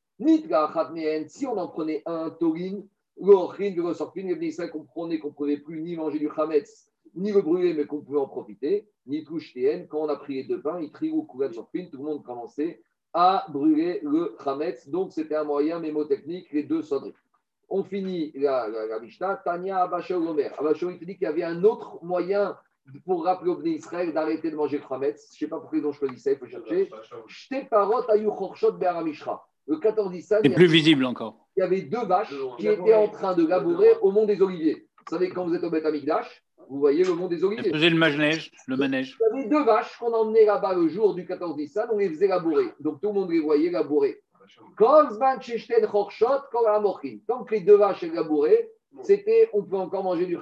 Si on en prenait un Torin, le Ochrin, le Sorkin, les Israël comprenait qu'on ne pouvait plus ni manger du chametz, ni le brûler, mais qu'on pouvait en profiter. Ni Touchteen, quand on a pris les deux pains, il trie ou Kugan Sorkin, tout le monde commençait à brûler le chametz. Donc c'était un moyen mémotechnique, les deux sonneries. On finit la, la, la Mishnah. Tania Abashao Omer? Il te dit qu'il y avait un autre moyen pour rappeler au Bnei Israël d'arrêter de manger le chametz. Je ne sais pas pourquoi ils ont choisi ça, il faut chercher. Parot be'aramishra. Le 14 Nissan, C'est il y plus avait- visible encore. il y avait deux vaches qui étaient en train de labourer au mont des Oliviers. Vous savez, quand vous êtes au Beth Amikdash, vous voyez le mont des Oliviers. faisait le manège, le manège. Il y avait deux vaches qu'on emmenait là-bas le jour du 14 Nissan, on les faisait labourer. Donc tout le monde les voyait labourer. Tant que les deux vaches étaient labourées, c'était, on peut encore manger du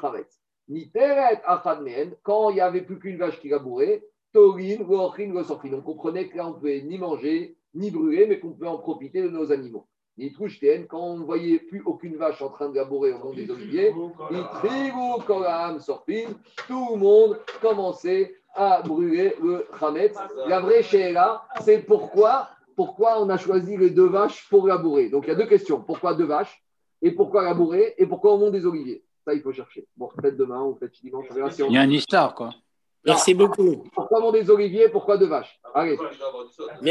mehen, quand il n'y avait plus qu'une vache qui labourait, torin, vesorchin. On comprenait que là, on ne pouvait ni manger, ni brûler, mais qu'on pouvait en profiter de nos animaux. Quand on ne voyait plus aucune vache en train de labourer au mont des oliviers, tout le monde commençait à brûler le chametz. La vraie là, c'est pourquoi, pourquoi on a choisi les deux vaches pour labourer. Donc il y a deux questions. Pourquoi deux vaches Et pourquoi labourer Et pourquoi au mont des oliviers? Ça, il faut chercher. Bon, peut-être demain ou peut-être dimanche. si on- Il y a un histoire, quoi. Merci beaucoup. Pourquoi mont des oliviers Pourquoi deux vaches? Allez. Merci.